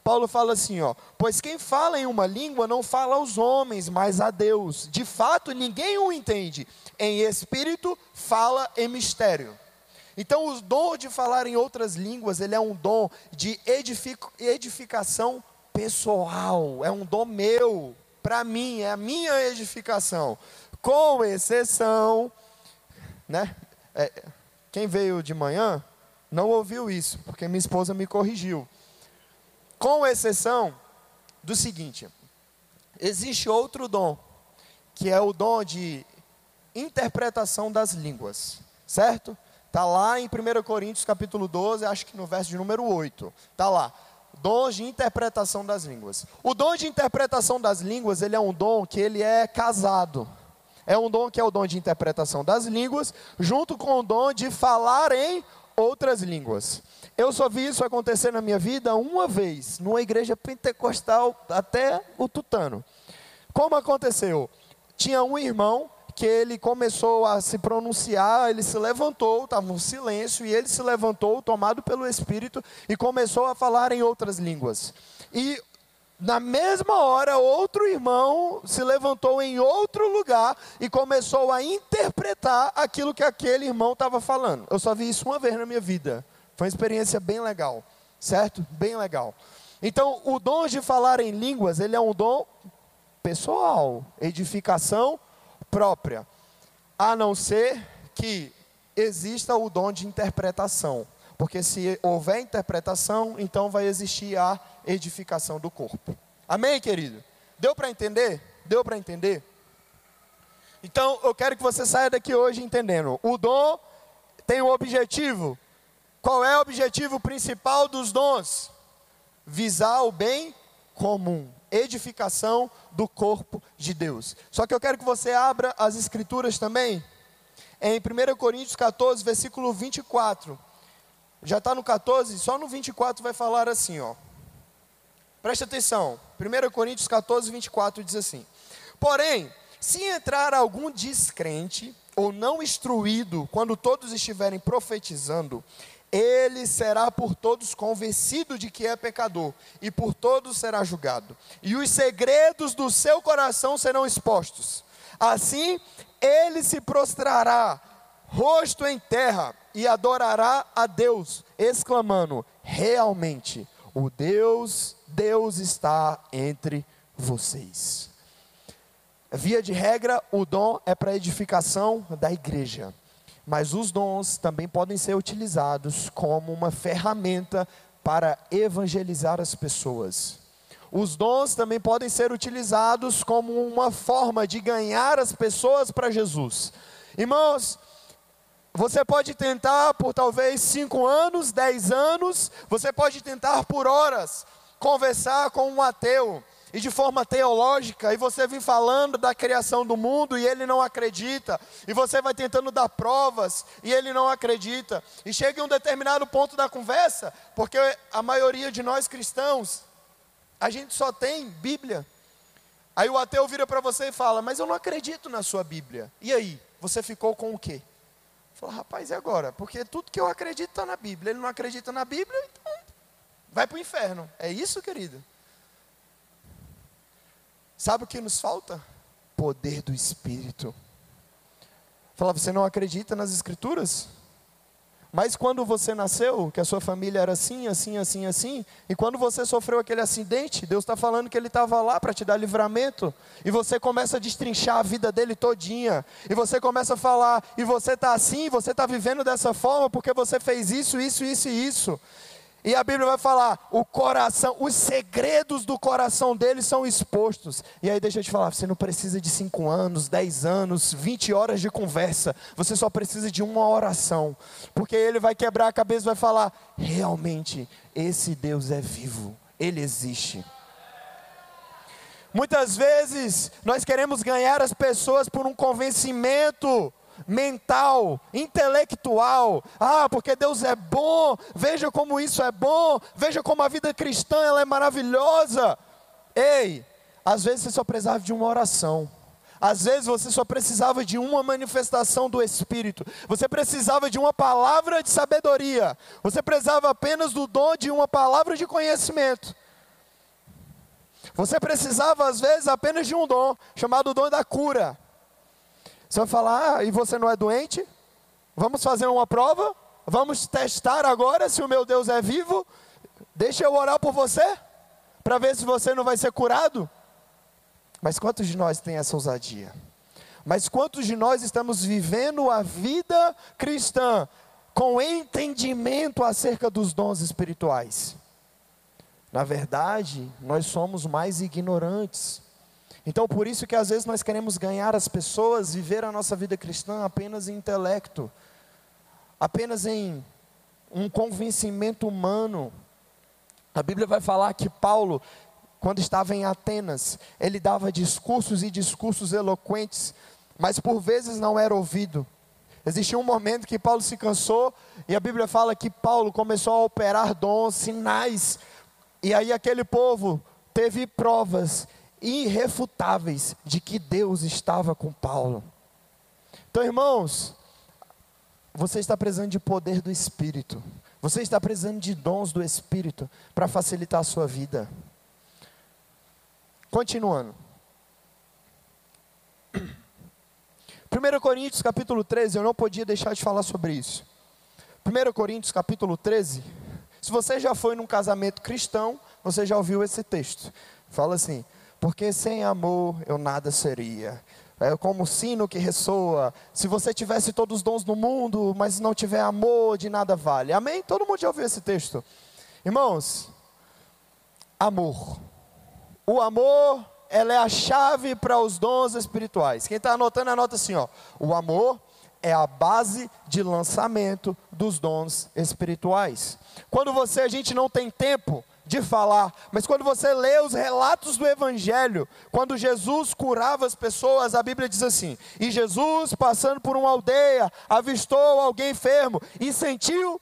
Paulo fala assim, ó: "Pois quem fala em uma língua não fala aos homens, mas a Deus. De fato, ninguém o entende. Em espírito fala em mistério." Então, o dom de falar em outras línguas, ele é um dom de edificação pessoal, é um dom meu, para mim, é a minha edificação, com exceção, né? É, quem veio de manhã não ouviu isso, porque minha esposa me corrigiu. Com exceção do seguinte: existe outro dom, que é o dom de interpretação das línguas, certo? Está lá em 1 Coríntios capítulo 12, acho que no verso de número 8. Está lá. Dons de interpretação das línguas. O dom de interpretação das línguas, ele é um dom que ele é casado. É um dom que é o dom de interpretação das línguas, junto com o dom de falar em outras línguas. Eu só vi isso acontecer na minha vida uma vez, numa igreja pentecostal até o tutano. Como aconteceu? Tinha um irmão que ele começou a se pronunciar, ele se levantou, estava um silêncio, e ele se levantou, tomado pelo Espírito, e começou a falar em outras línguas. E na mesma hora, outro irmão se levantou em outro lugar e começou a interpretar aquilo que aquele irmão estava falando. Eu só vi isso uma vez na minha vida. Foi uma experiência bem legal, certo? Bem legal. Então, o dom de falar em línguas, ele é um dom pessoal, edificação própria, a não ser que exista o dom de interpretação. Porque se houver interpretação, então vai existir a edificação do corpo. Amém, querido? Deu para entender? Deu para entender? Então, eu quero que você saia daqui hoje entendendo. O dom tem um objetivo. Qual é o objetivo principal dos dons? visar o bem comum, edificação do corpo de Deus. Só que eu quero que você abra as escrituras também, em 1 Coríntios 14, versículo 24. Já está no 14, só no 24 vai falar assim, ó. Preste atenção. 1 Coríntios 14, 24 diz assim: Porém, se entrar algum descrente ou não instruído, quando todos estiverem profetizando, ele será por todos convencido de que é pecador, e por todos será julgado. E os segredos do seu coração serão expostos. Assim, ele se prostrará, rosto em terra, e adorará a Deus, exclamando: Realmente, o Deus, Deus está entre vocês. Via de regra, o dom é para edificação da igreja. Mas os dons também podem ser utilizados como uma ferramenta para evangelizar as pessoas. Os dons também podem ser utilizados como uma forma de ganhar as pessoas para Jesus. Irmãos, você pode tentar por talvez cinco anos, dez anos, você pode tentar por horas conversar com um ateu, e de forma teológica, e você vem falando da criação do mundo e ele não acredita, e você vai tentando dar provas e ele não acredita, e chega em um determinado ponto da conversa, porque a maioria de nós cristãos, a gente só tem Bíblia. Aí o ateu vira para você e fala: Mas eu não acredito na sua Bíblia. E aí? Você ficou com o quê? Fala, rapaz, e agora? Porque tudo que eu acredito está na Bíblia. Ele não acredita na Bíblia, então vai para o inferno. É isso, querido? Sabe o que nos falta? Poder do Espírito. Fala, você não acredita nas Escrituras? Mas quando você nasceu, que a sua família era assim, assim, assim, assim, e quando você sofreu aquele acidente, Deus está falando que Ele estava lá para te dar livramento, e você começa a destrinchar a vida dele todinha, e você começa a falar, e você está assim, você está vivendo dessa forma, porque você fez isso, isso, isso e isso. E a Bíblia vai falar, o coração, os segredos do coração dele são expostos. E aí deixa eu te falar, você não precisa de cinco anos, dez anos, vinte horas de conversa. Você só precisa de uma oração. Porque ele vai quebrar a cabeça e vai falar, realmente, esse Deus é vivo, ele existe. Muitas vezes nós queremos ganhar as pessoas por um convencimento mental, intelectual. Ah, porque Deus é bom, veja como isso é bom, veja como a vida cristã ela é maravilhosa. Ei, às vezes você só precisava de uma oração. Às vezes você só precisava de uma manifestação do Espírito. Você precisava de uma palavra de sabedoria. Você precisava apenas do dom de uma palavra de conhecimento. Você precisava, às vezes, apenas de um dom, chamado dom da cura. Você vai falar, ah, e você não é doente? Vamos fazer uma prova? Vamos testar agora se o meu Deus é vivo? Deixa eu orar por você, para ver se você não vai ser curado. Mas quantos de nós tem essa ousadia? Mas quantos de nós estamos vivendo a vida cristã com entendimento acerca dos dons espirituais? Na verdade, nós somos mais ignorantes. Então, por isso que às vezes nós queremos ganhar as pessoas, viver a nossa vida cristã apenas em intelecto, apenas em um convencimento humano. A Bíblia vai falar que Paulo, quando estava em Atenas, ele dava discursos e discursos eloquentes, mas por vezes não era ouvido. Existiu um momento que Paulo se cansou, e a Bíblia fala que Paulo começou a operar dons, sinais, e aí aquele povo teve provas, irrefutáveis de que Deus estava com Paulo. Então, irmãos, você está precisando de poder do Espírito. Você está precisando de dons do Espírito para facilitar a sua vida. Continuando. 1 Coríntios capítulo 13, eu não podia deixar de falar sobre isso. 1 Coríntios capítulo 13, se você já foi num casamento cristão, você já ouviu esse texto. Fala assim: porque sem amor eu nada seria. É como o sino que ressoa. Se você tivesse todos os dons do mundo, mas não tiver amor, de nada vale. Amém? Todo mundo já ouviu esse texto. Irmãos, amor. O amor, ela é a chave para os dons espirituais. Quem está anotando, anota assim: ó. O amor é a base de lançamento dos dons espirituais. Quando você, a gente não tem tempo de falar, mas quando você lê os relatos do Evangelho, quando Jesus curava as pessoas, a Bíblia diz assim: e Jesus, passando por uma aldeia, avistou alguém enfermo e sentiu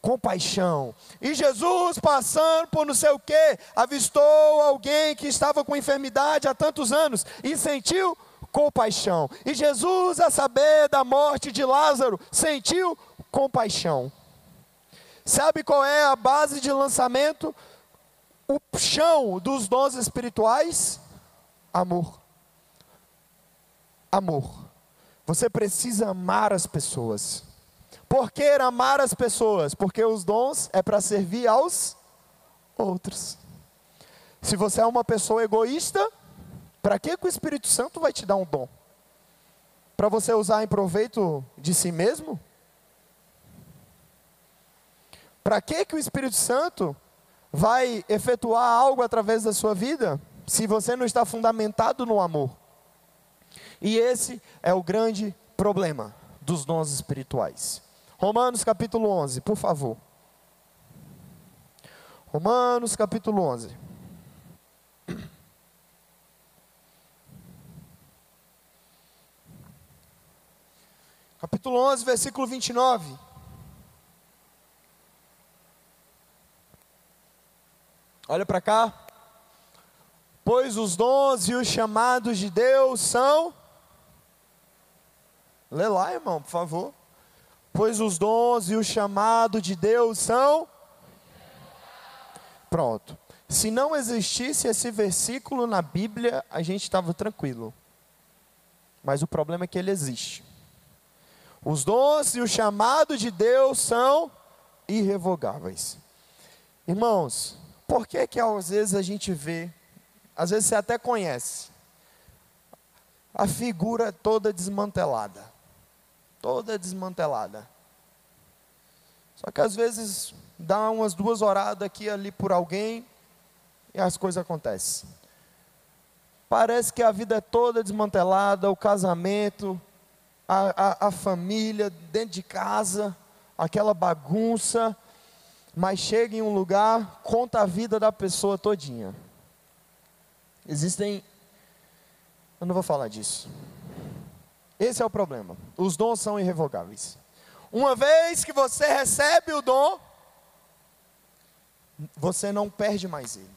compaixão. E Jesus, passando por não sei o que, avistou alguém que estava com enfermidade há tantos anos e sentiu compaixão. E Jesus, a saber da morte de Lázaro, sentiu compaixão. Sabe qual é a base de lançamento? O chão dos dons espirituais? Amor. Amor. Você precisa amar as pessoas. Por que amar as pessoas? Porque os dons é para servir aos outros. Se você é uma pessoa egoísta, para que, que o Espírito Santo vai te dar um dom? Para você usar em proveito de si mesmo? Para que, que o Espírito Santo vai efetuar algo através da sua vida se você não está fundamentado no amor? E esse é o grande problema dos dons espirituais. Romanos capítulo 11, por favor. Romanos capítulo 11. capítulo 11, versículo 29. Olha para cá. Pois os dons e os chamados de Deus são. Lê lá, irmão, por favor. Pois os dons e o chamado de Deus são. Pronto. Se não existisse esse versículo na Bíblia, a gente estava tranquilo. Mas o problema é que ele existe. Os dons e o chamado de Deus são irrevogáveis. Irmãos, por que que às vezes a gente vê, às vezes você até conhece, a figura toda desmantelada, toda desmantelada. Só que às vezes dá umas duas oradas aqui ali por alguém e as coisas acontecem. Parece que a vida é toda desmantelada, o casamento, a, a, a família, dentro de casa, aquela bagunça, mas chega em um lugar, conta a vida da pessoa todinha. Existem, eu não vou falar disso. Esse é o problema. Os dons são irrevogáveis. Uma vez que você recebe o dom, você não perde mais ele.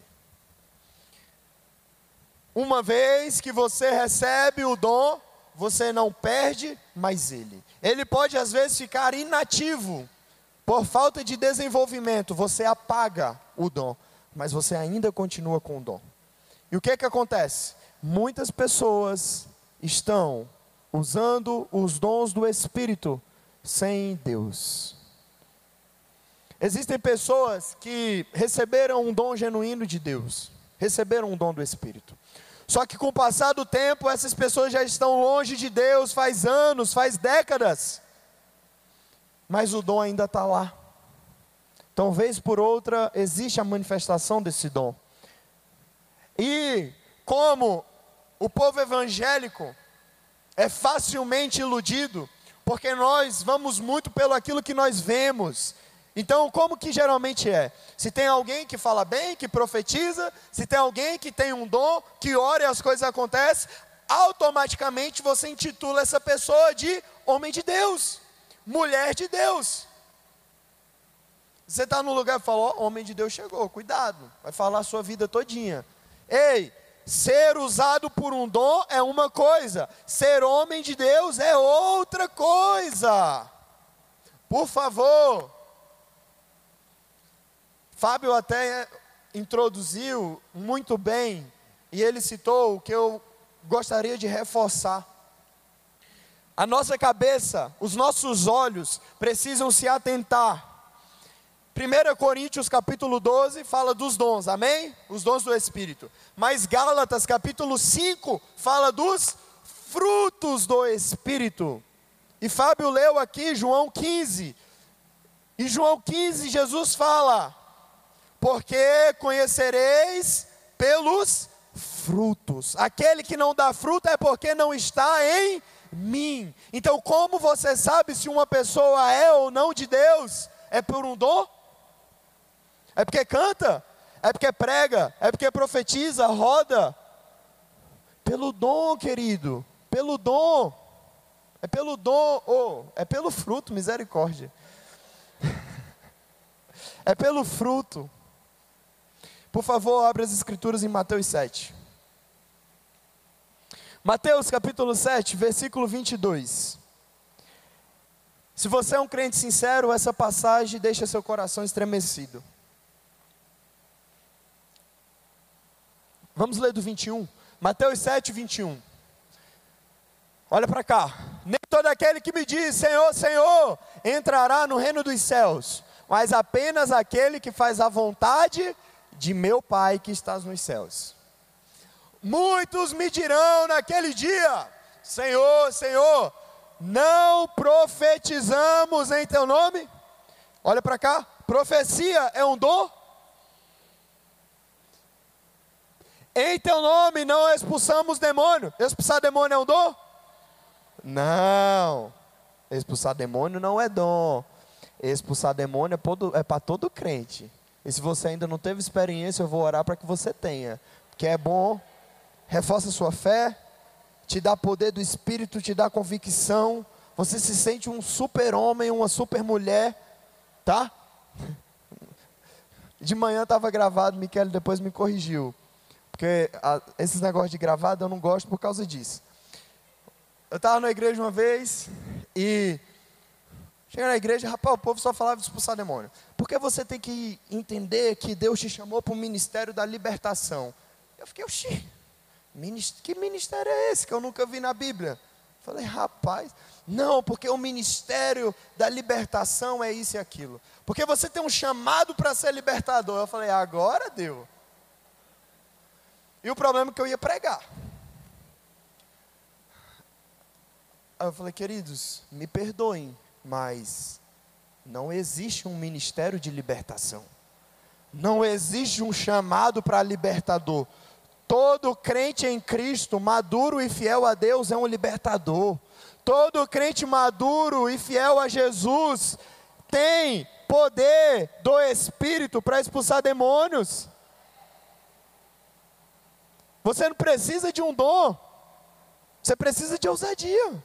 Uma vez que você recebe o dom, você não perde mais ele. Ele pode às vezes ficar inativo por falta de desenvolvimento, você apaga o dom, mas você ainda continua com o dom. E o que é que acontece? Muitas pessoas estão usando os dons do Espírito sem Deus. Existem pessoas que receberam um dom genuíno de Deus, receberam um dom do Espírito. Só que com o passar do tempo, essas pessoas já estão longe de Deus faz anos, faz décadas. Mas o dom ainda está lá. Então, vez por outra, existe a manifestação desse dom. E como o povo evangélico é facilmente iludido, porque nós vamos muito pelo aquilo que nós vemos, então, como que geralmente é? Se tem alguém que fala bem, que profetiza, se tem alguém que tem um dom, que ora e as coisas acontecem, automaticamente você intitula essa pessoa de homem de Deus, mulher de Deus. Você está no lugar e fala, ó, homem de Deus chegou, cuidado, vai falar a sua vida todinha. Ei, ser usado por um dom é uma coisa, ser homem de Deus é outra coisa. Por favor, Fábio até introduziu muito bem, e ele citou o que eu gostaria de reforçar. A nossa cabeça, os nossos olhos precisam se atentar 1 Coríntios capítulo 12 fala dos dons, amém? Os dons do Espírito. Mas Gálatas capítulo 5 fala dos frutos do Espírito. E Fábio leu aqui João 15. E João 15 Jesus fala: Porque conhecereis pelos frutos. Aquele que não dá fruto é porque não está em mim. Então, como você sabe se uma pessoa é ou não de Deus? É por um dom? É porque canta? É porque prega? É porque profetiza, roda? Pelo dom, querido. Pelo dom. É pelo dom, oh, é pelo fruto, misericórdia. é pelo fruto. Por favor, abra as escrituras em Mateus 7. Mateus capítulo 7, versículo 22. Se você é um crente sincero, essa passagem deixa seu coração estremecido. Vamos ler do 21. Mateus 7, 21. Olha para cá. Nem todo aquele que me diz Senhor, Senhor, entrará no reino dos céus, mas apenas aquele que faz a vontade de meu Pai que estás nos céus. Muitos me dirão naquele dia: Senhor, Senhor, não profetizamos em teu nome? Olha para cá. Profecia é um dom? Em teu nome não expulsamos demônio. Expulsar demônio é um dom? Não. Expulsar demônio não é dom. Expulsar demônio é para todo crente. E se você ainda não teve experiência, eu vou orar para que você tenha. Porque é bom, reforça sua fé, te dá poder do Espírito, te dá convicção. Você se sente um super-homem, uma super-mulher, tá? De manhã estava gravado, Miquel depois me corrigiu. Porque a, esses negócios de gravado eu não gosto por causa disso. Eu estava na igreja uma vez e cheguei na igreja, rapaz, o povo só falava de expulsar demônio. Porque você tem que entender que Deus te chamou para o ministério da libertação. Eu fiquei, oxi, que ministério é esse que eu nunca vi na Bíblia? Falei, rapaz, não, porque o ministério da libertação é isso e aquilo. Porque você tem um chamado para ser libertador. Eu falei, agora deu. E o problema é que eu ia pregar. Aí eu falei, queridos, me perdoem, mas não existe um ministério de libertação. Não existe um chamado para libertador. Todo crente em Cristo, maduro e fiel a Deus, é um libertador. Todo crente maduro e fiel a Jesus tem poder do Espírito para expulsar demônios. Você não precisa de um dom, você precisa de ousadia.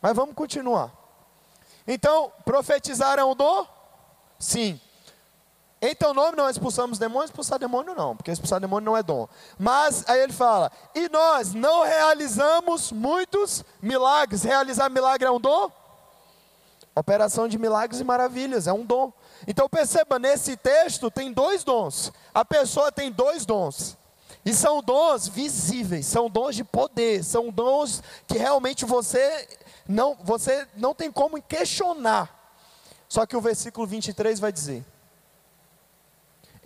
Mas vamos continuar. Então, profetizar é um dom? Sim. Em teu nome não expulsamos demônios, expulsar demônio não, porque expulsar demônio não é dom. Mas aí ele fala: e nós não realizamos muitos milagres. Realizar milagre é um dom? Operação de milagres e maravilhas, é um dom. Então perceba, nesse texto tem dois dons. A pessoa tem dois dons. E são dons visíveis, são dons de poder, são dons que realmente você não, você não tem como questionar. Só que o versículo 23 vai dizer: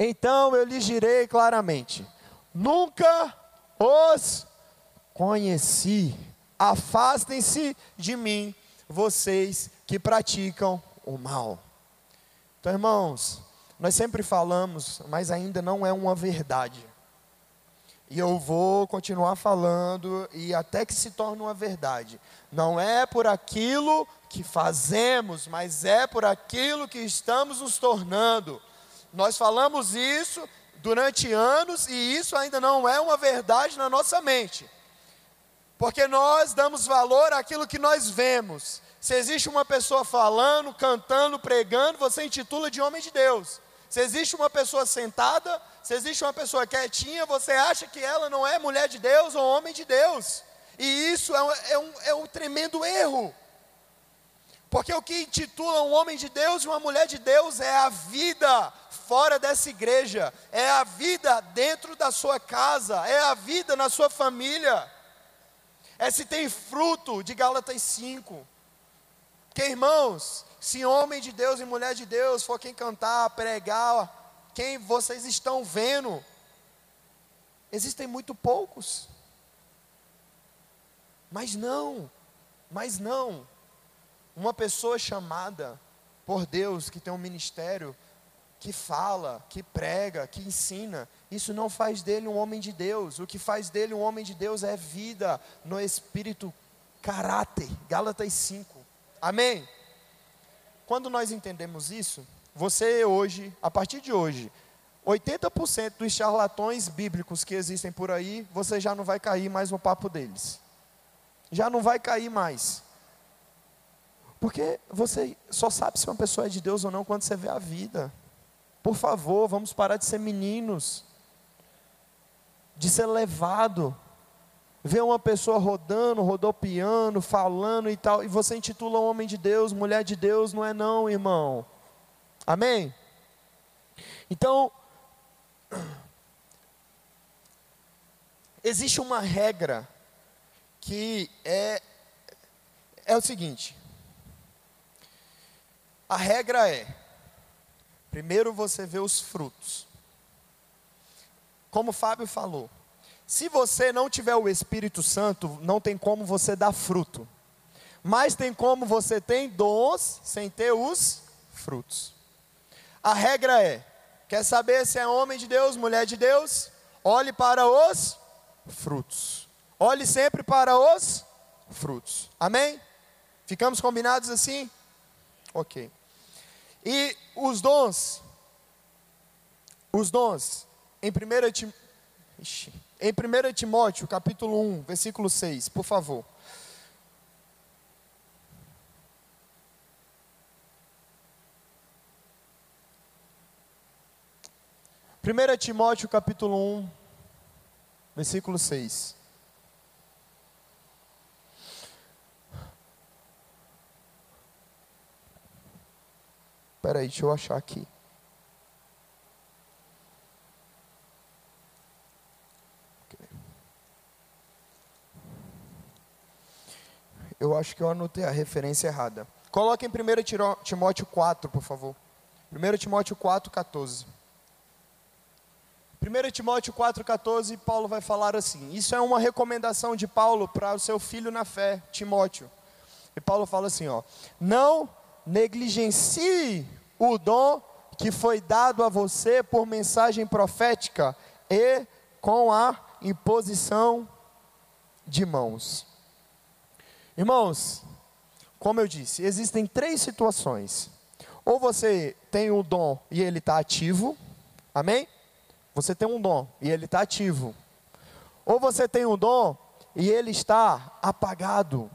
Então eu lhes direi claramente: Nunca os conheci. Afastem-se de mim, vocês que praticam o mal. Então, irmãos, nós sempre falamos, mas ainda não é uma verdade. E eu vou continuar falando e até que se torne uma verdade. Não é por aquilo que fazemos, mas é por aquilo que estamos nos tornando. Nós falamos isso durante anos e isso ainda não é uma verdade na nossa mente. Porque nós damos valor àquilo que nós vemos. Se existe uma pessoa falando, cantando, pregando, você intitula de homem de Deus. Se existe uma pessoa sentada, se existe uma pessoa quietinha, você acha que ela não é mulher de Deus ou homem de Deus. E isso é um, é um, é um tremendo erro. Porque o que intitula um homem de Deus e uma mulher de Deus é a vida fora dessa igreja, é a vida dentro da sua casa, é a vida na sua família, é se tem fruto de Gálatas 5. Que irmãos, se homem de Deus e mulher de Deus for quem cantar, pregar, quem vocês estão vendo, existem muito poucos. Mas não, mas não. Uma pessoa chamada por Deus, que tem um ministério, que fala, que prega, que ensina, isso não faz dele um homem de Deus. O que faz dele um homem de Deus é vida no espírito, caráter. Gálatas 5. Amém? Quando nós entendemos isso, você hoje, a partir de hoje, 80% dos charlatões bíblicos que existem por aí, você já não vai cair mais no papo deles. Já não vai cair mais. Porque você só sabe se uma pessoa é de Deus ou não quando você vê a vida. Por favor, vamos parar de ser meninos, de ser levado. Ver uma pessoa rodando, rodopiando, falando e tal, e você intitula homem de Deus, mulher de Deus, não é não, irmão. Amém? Então, existe uma regra que é é o seguinte. A regra é: primeiro você vê os frutos. Como o Fábio falou, se você não tiver o Espírito Santo, não tem como você dar fruto. Mas tem como você tem dons sem ter os frutos. A regra é: quer saber se é homem de Deus, mulher de Deus? Olhe para os frutos. Olhe sempre para os frutos. Amém? Ficamos combinados assim? Ok. E os dons, os dons, em 1 Timóteo. Em 1 Timóteo, capítulo 1, versículo 6, por favor. Primeira Timóteo capítulo 1, versículo 6. Espera aí, deixa eu achar aqui. Eu acho que eu anotei a referência errada. Coloque em 1 Timóteo 4, por favor. 1 Timóteo 4, 14. 1 Timóteo 4,14, Paulo vai falar assim: Isso é uma recomendação de Paulo para o seu filho na fé, Timóteo. E Paulo fala assim: ó, Não negligencie o dom que foi dado a você por mensagem profética e com a imposição de mãos. Irmãos, como eu disse, existem três situações. Ou você tem um dom e ele está ativo, amém? Você tem um dom e ele está ativo. Ou você tem um dom e ele está apagado.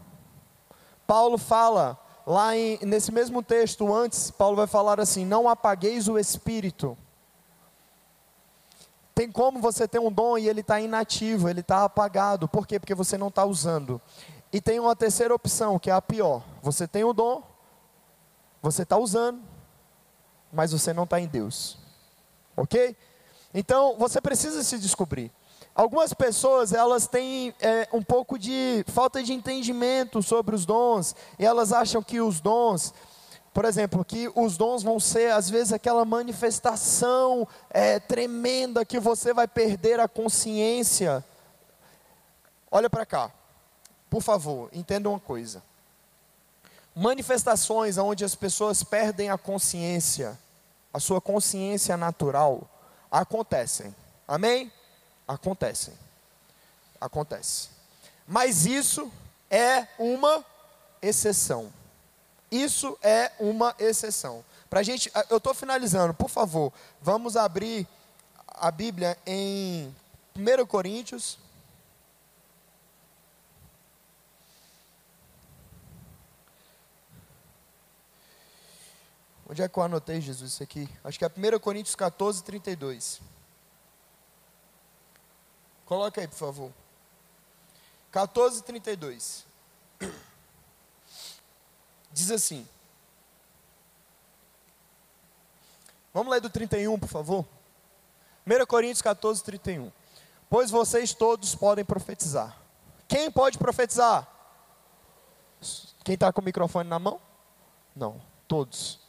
Paulo fala lá em, nesse mesmo texto antes, Paulo vai falar assim: não apagueis o espírito. Tem como você ter um dom e ele está inativo, ele está apagado. Por quê? Porque você não está usando. E tem uma terceira opção, que é a pior. Você tem o dom, você está usando, mas você não está em Deus. Ok? Então, você precisa se descobrir. Algumas pessoas, elas têm é, um pouco de falta de entendimento sobre os dons, e elas acham que os dons, por exemplo, que os dons vão ser, às vezes, aquela manifestação é, tremenda que você vai perder a consciência. Olha para cá por favor, entenda uma coisa. Manifestações onde as pessoas perdem a consciência, a sua consciência natural, acontecem. Amém? Acontecem. Acontece. Mas isso é uma exceção. Isso é uma exceção. Para gente, eu estou finalizando, por favor, vamos abrir a Bíblia em 1 Coríntios, Onde é que eu anotei, Jesus, isso aqui? Acho que é 1 Coríntios 14, 32. Coloca aí, por favor. 14, 32. Diz assim. Vamos ler do 31, por favor. 1 Coríntios 14, 31. Pois vocês todos podem profetizar. Quem pode profetizar? Quem está com o microfone na mão? Não. Todos.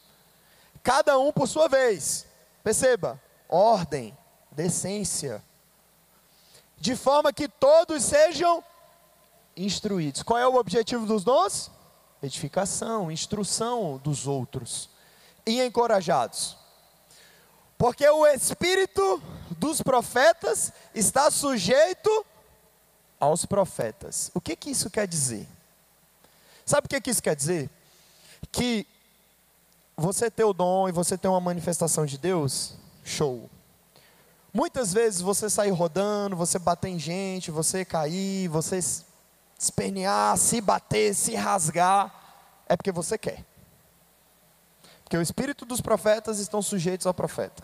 Cada um por sua vez. Perceba, ordem, decência. De forma que todos sejam instruídos. Qual é o objetivo dos dons? Edificação, instrução dos outros. E encorajados. Porque o espírito dos profetas está sujeito aos profetas. O que, que isso quer dizer? Sabe o que, que isso quer dizer? Que você ter o dom e você ter uma manifestação de Deus, show. Muitas vezes você sair rodando, você bater em gente, você cair, você espernear, se bater, se rasgar, é porque você quer. Porque o espírito dos profetas estão sujeitos ao profeta.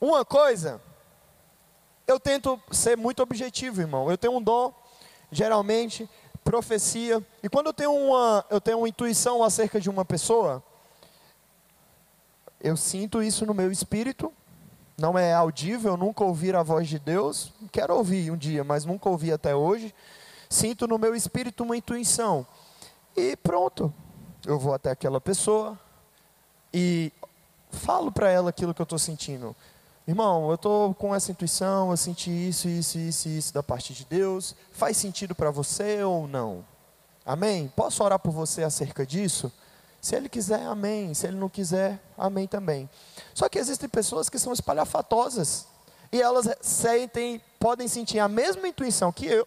Uma coisa, eu tento ser muito objetivo, irmão. Eu tenho um dom, geralmente, profecia. E quando eu tenho uma, eu tenho uma intuição acerca de uma pessoa, eu sinto isso no meu espírito. Não é audível, nunca ouvi a voz de Deus. Quero ouvir um dia, mas nunca ouvi até hoje. Sinto no meu espírito uma intuição. E pronto. Eu vou até aquela pessoa e falo para ela aquilo que eu estou sentindo. Irmão, eu estou com essa intuição, eu senti isso, isso, isso, isso da parte de Deus. Faz sentido para você ou não? Amém? Posso orar por você acerca disso? Se ele quiser, amém. Se ele não quiser, amém também. Só que existem pessoas que são espalhafatosas. E elas sentem, podem sentir a mesma intuição que eu.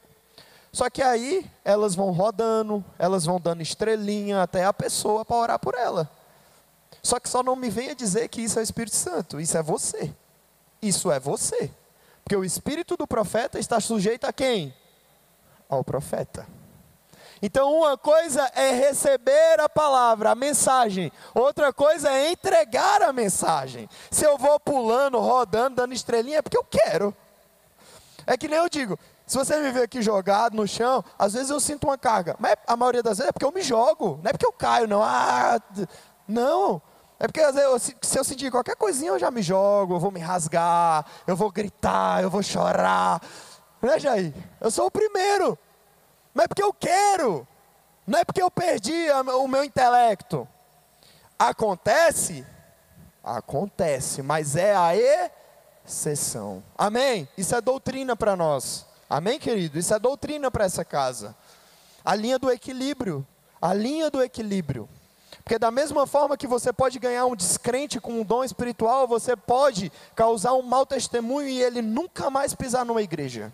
Só que aí elas vão rodando, elas vão dando estrelinha até a pessoa para orar por ela. Só que só não me venha dizer que isso é o Espírito Santo, isso é você. Isso é você. Porque o espírito do profeta está sujeito a quem? Ao profeta. Então, uma coisa é receber a palavra, a mensagem, outra coisa é entregar a mensagem. Se eu vou pulando, rodando, dando estrelinha, é porque eu quero. É que nem eu digo, se você me ver aqui jogado no chão, às vezes eu sinto uma carga, mas a maioria das vezes é porque eu me jogo, não é porque eu caio, não. Ah, não. É porque às vezes, se eu sentir qualquer coisinha, eu já me jogo, eu vou me rasgar, eu vou gritar, eu vou chorar. Né, Jair? Eu sou o primeiro. Não é porque eu quero. Não é porque eu perdi o meu intelecto. Acontece? Acontece, mas é a exceção. Amém? Isso é doutrina para nós. Amém, querido? Isso é doutrina para essa casa. A linha do equilíbrio. A linha do equilíbrio. Porque da mesma forma que você pode ganhar um descrente com um dom espiritual, você pode causar um mau testemunho e ele nunca mais pisar numa igreja.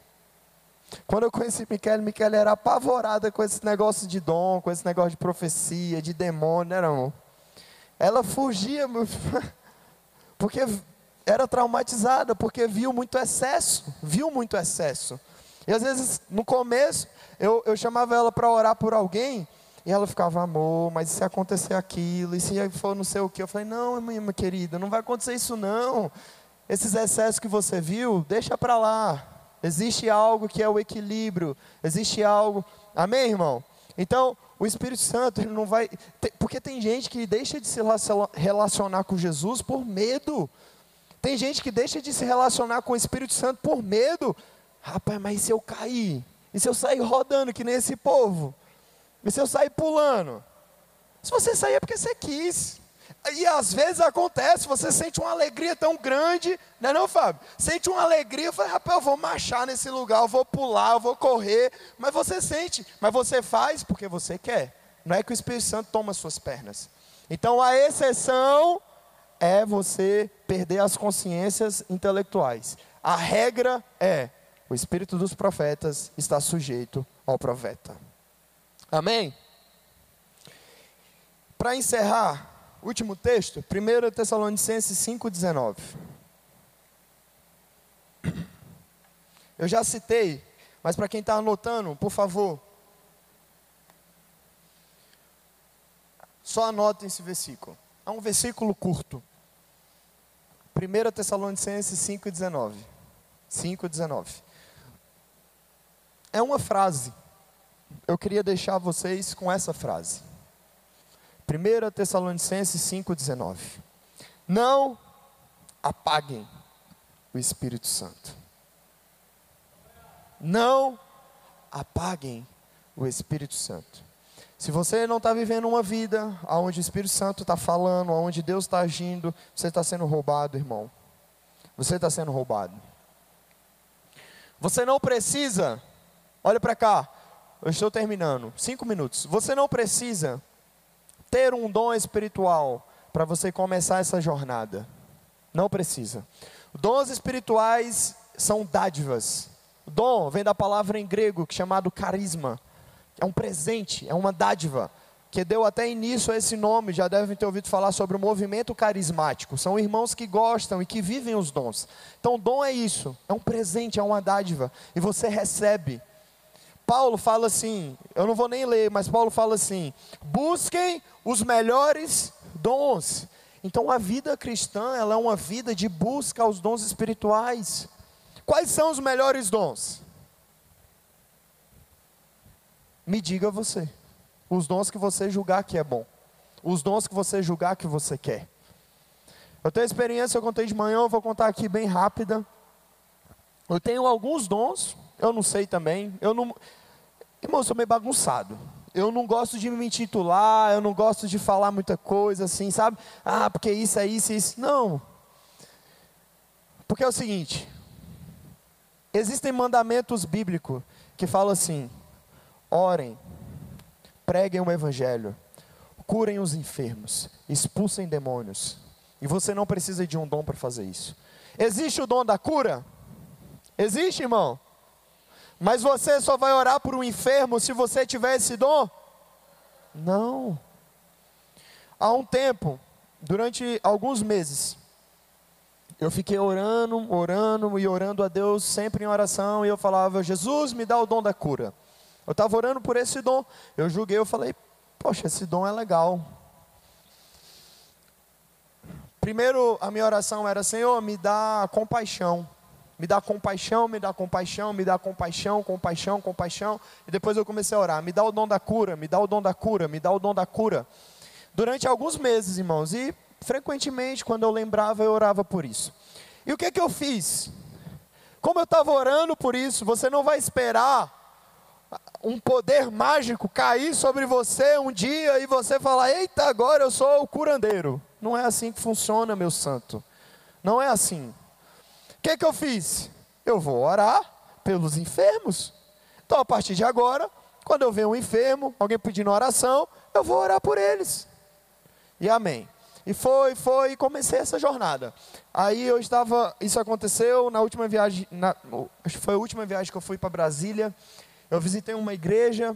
Quando eu conheci Miquel, Miquel era apavorada com esse negócio de dom, com esse negócio de profecia, de demônio, né, não? Ela fugia, porque era traumatizada, porque viu muito excesso, viu muito excesso. E às vezes, no começo, eu, eu chamava ela para orar por alguém, e ela ficava, amor, mas se acontecer aquilo, e se for não sei o que, eu falei, não, minha querida, não vai acontecer isso não. Esses excessos que você viu, deixa para lá. Existe algo que é o equilíbrio, existe algo. Amém, irmão? Então, o Espírito Santo ele não vai. Porque tem gente que deixa de se relacionar com Jesus por medo. Tem gente que deixa de se relacionar com o Espírito Santo por medo. Rapaz, mas e se eu cair? E se eu sair rodando que nem esse povo? E se eu sair pulando? Se você sair é porque você quis. E às vezes acontece, você sente uma alegria tão grande, não é não, Fábio? Sente uma alegria, fala, rapaz, eu vou marchar nesse lugar, eu vou pular, eu vou correr. Mas você sente, mas você faz porque você quer. Não é que o Espírito Santo toma suas pernas. Então a exceção é você perder as consciências intelectuais. A regra é: o espírito dos profetas está sujeito ao profeta. Amém? Para encerrar, último texto, 1 Tessalonicenses 5,19. Eu já citei, mas para quem está anotando, por favor, só anotem esse versículo. É um versículo curto. 1 Tessalonicenses 5,19. 5,19. É uma frase eu queria deixar vocês com essa frase. 1 Tessalonicenses 5,19. Não apaguem o Espírito Santo. Não apaguem o Espírito Santo. Se você não está vivendo uma vida onde o Espírito Santo está falando, onde Deus está agindo, você está sendo roubado, irmão. Você está sendo roubado. Você não precisa, olha para cá, eu estou terminando, cinco minutos. Você não precisa ter um dom espiritual para você começar essa jornada. Não precisa. Dons espirituais são dádivas. Dom vem da palavra em grego chamado carisma. É um presente, é uma dádiva que deu até início a esse nome, já devem ter ouvido falar sobre o movimento carismático. São irmãos que gostam e que vivem os dons. Então, dom é isso, é um presente, é uma dádiva, e você recebe. Paulo fala assim, eu não vou nem ler, mas Paulo fala assim: busquem os melhores dons. Então, a vida cristã, ela é uma vida de busca aos dons espirituais. Quais são os melhores dons? Me diga você. Os dons que você julgar que é bom. Os dons que você julgar que você quer. Eu tenho experiência, eu contei de manhã, eu vou contar aqui bem rápida. Eu tenho alguns dons, eu não sei também. Eu não. Irmão, eu sou meio bagunçado. Eu não gosto de me intitular, eu não gosto de falar muita coisa assim, sabe? Ah, porque isso é isso, isso. Não. Porque é o seguinte: existem mandamentos bíblicos que falam assim: orem, preguem o evangelho, curem os enfermos, expulsem demônios. E você não precisa de um dom para fazer isso. Existe o dom da cura? Existe, irmão? Mas você só vai orar por um enfermo se você tiver esse dom? Não. Há um tempo, durante alguns meses, eu fiquei orando, orando e orando a Deus sempre em oração, e eu falava: Jesus, me dá o dom da cura. Eu estava orando por esse dom. Eu julguei, eu falei, poxa, esse dom é legal. Primeiro, a minha oração era, Senhor, me dá compaixão. Me dá compaixão, me dá compaixão, me dá compaixão, compaixão, compaixão. E depois eu comecei a orar, me dá o dom da cura, me dá o dom da cura, me dá o dom da cura. Durante alguns meses, irmãos, e frequentemente, quando eu lembrava, eu orava por isso. E o que, que eu fiz? Como eu estava orando por isso, você não vai esperar um poder mágico cair sobre você um dia e você falar: Eita, agora eu sou o curandeiro. Não é assim que funciona, meu santo. Não é assim. O que, que eu fiz? Eu vou orar pelos enfermos. Então, a partir de agora, quando eu ver um enfermo, alguém pedindo oração, eu vou orar por eles. E amém. E foi, foi, e comecei essa jornada. Aí eu estava, isso aconteceu na última viagem, na, acho que foi a última viagem que eu fui para Brasília. Eu visitei uma igreja,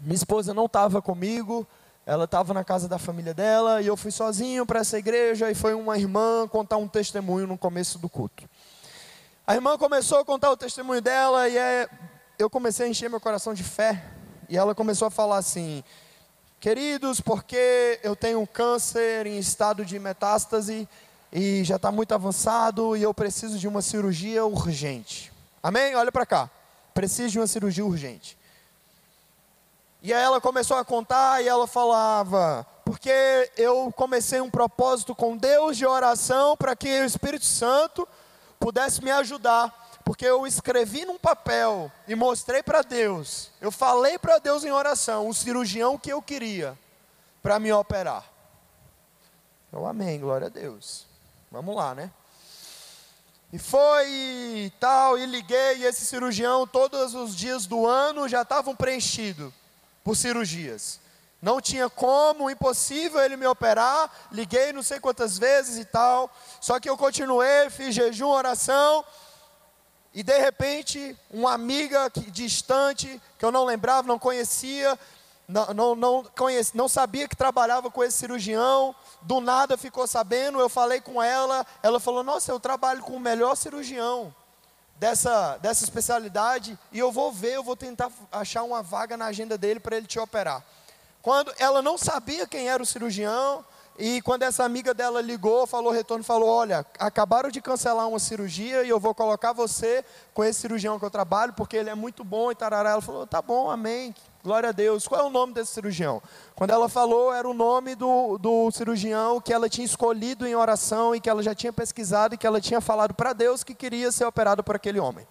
minha esposa não estava comigo, ela estava na casa da família dela, e eu fui sozinho para essa igreja, e foi uma irmã contar um testemunho no começo do culto. A irmã começou a contar o testemunho dela, e é, eu comecei a encher meu coração de fé, e ela começou a falar assim: Queridos, porque eu tenho câncer em estado de metástase, e já está muito avançado, e eu preciso de uma cirurgia urgente. Amém? Olha para cá preciso de uma cirurgia urgente. E aí ela começou a contar e ela falava: porque eu comecei um propósito com Deus de oração para que o Espírito Santo pudesse me ajudar. Porque eu escrevi num papel e mostrei para Deus. Eu falei para Deus em oração o cirurgião que eu queria para me operar. Eu amém, glória a Deus. Vamos lá, né? E foi e tal, e liguei, e esse cirurgião, todos os dias do ano já estavam preenchidos por cirurgias. Não tinha como, impossível ele me operar. Liguei não sei quantas vezes e tal. Só que eu continuei, fiz jejum, oração. E de repente, uma amiga distante, que eu não lembrava, não conhecia, não, não, não, não sabia que trabalhava com esse cirurgião, do nada ficou sabendo, eu falei com ela, ela falou, nossa, eu trabalho com o melhor cirurgião dessa, dessa especialidade, e eu vou ver, eu vou tentar achar uma vaga na agenda dele para ele te operar. Quando ela não sabia quem era o cirurgião, e quando essa amiga dela ligou, falou retorno, falou: Olha, acabaram de cancelar uma cirurgia e eu vou colocar você com esse cirurgião que eu trabalho, porque ele é muito bom e tarará. Ela falou: Tá bom, amém, glória a Deus. Qual é o nome desse cirurgião? Quando ela falou, era o nome do, do cirurgião que ela tinha escolhido em oração e que ela já tinha pesquisado e que ela tinha falado para Deus que queria ser operado por aquele homem.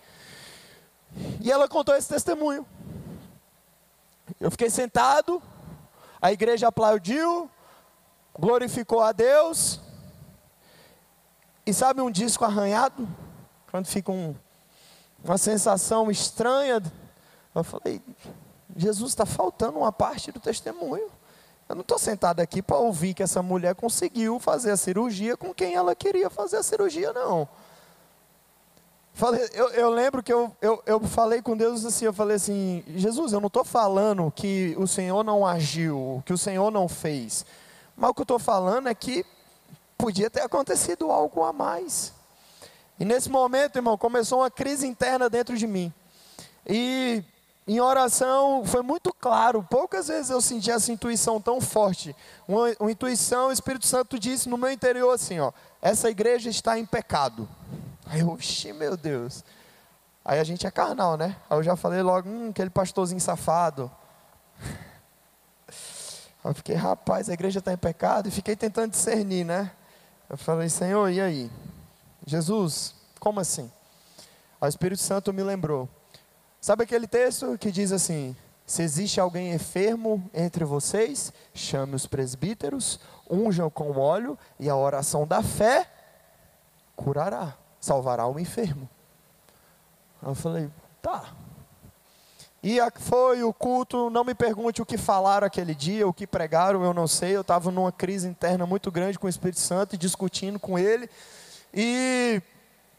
E ela contou esse testemunho. eu fiquei sentado, a igreja aplaudiu, glorificou a Deus. E sabe um disco arranhado? Quando fica um, uma sensação estranha. Eu falei, Jesus está faltando uma parte do testemunho. Eu não estou sentado aqui para ouvir que essa mulher conseguiu fazer a cirurgia com quem ela queria fazer a cirurgia, não. Falei, eu, eu lembro que eu, eu, eu falei com Deus assim, eu falei assim, Jesus, eu não estou falando que o Senhor não agiu, que o Senhor não fez. Mas o que eu estou falando é que podia ter acontecido algo a mais. E nesse momento, irmão, começou uma crise interna dentro de mim. E em oração foi muito claro, poucas vezes eu senti essa intuição tão forte. Uma, uma intuição, o Espírito Santo disse no meu interior assim: ó, essa igreja está em pecado. Aí eu, oxi, meu Deus. Aí a gente é carnal, né? Aí eu já falei logo, hum, aquele pastorzinho safado. Aí eu fiquei, rapaz, a igreja está em pecado, e fiquei tentando discernir, né? Eu falei, Senhor, e aí? Jesus, como assim? Aí o Espírito Santo me lembrou. Sabe aquele texto que diz assim: Se existe alguém enfermo entre vocês, chame os presbíteros, unjam com óleo, e a oração da fé curará salvará o enfermo. Eu falei, tá. E foi o culto, não me pergunte o que falaram aquele dia, o que pregaram, eu não sei. Eu estava numa crise interna muito grande com o Espírito Santo e discutindo com ele. E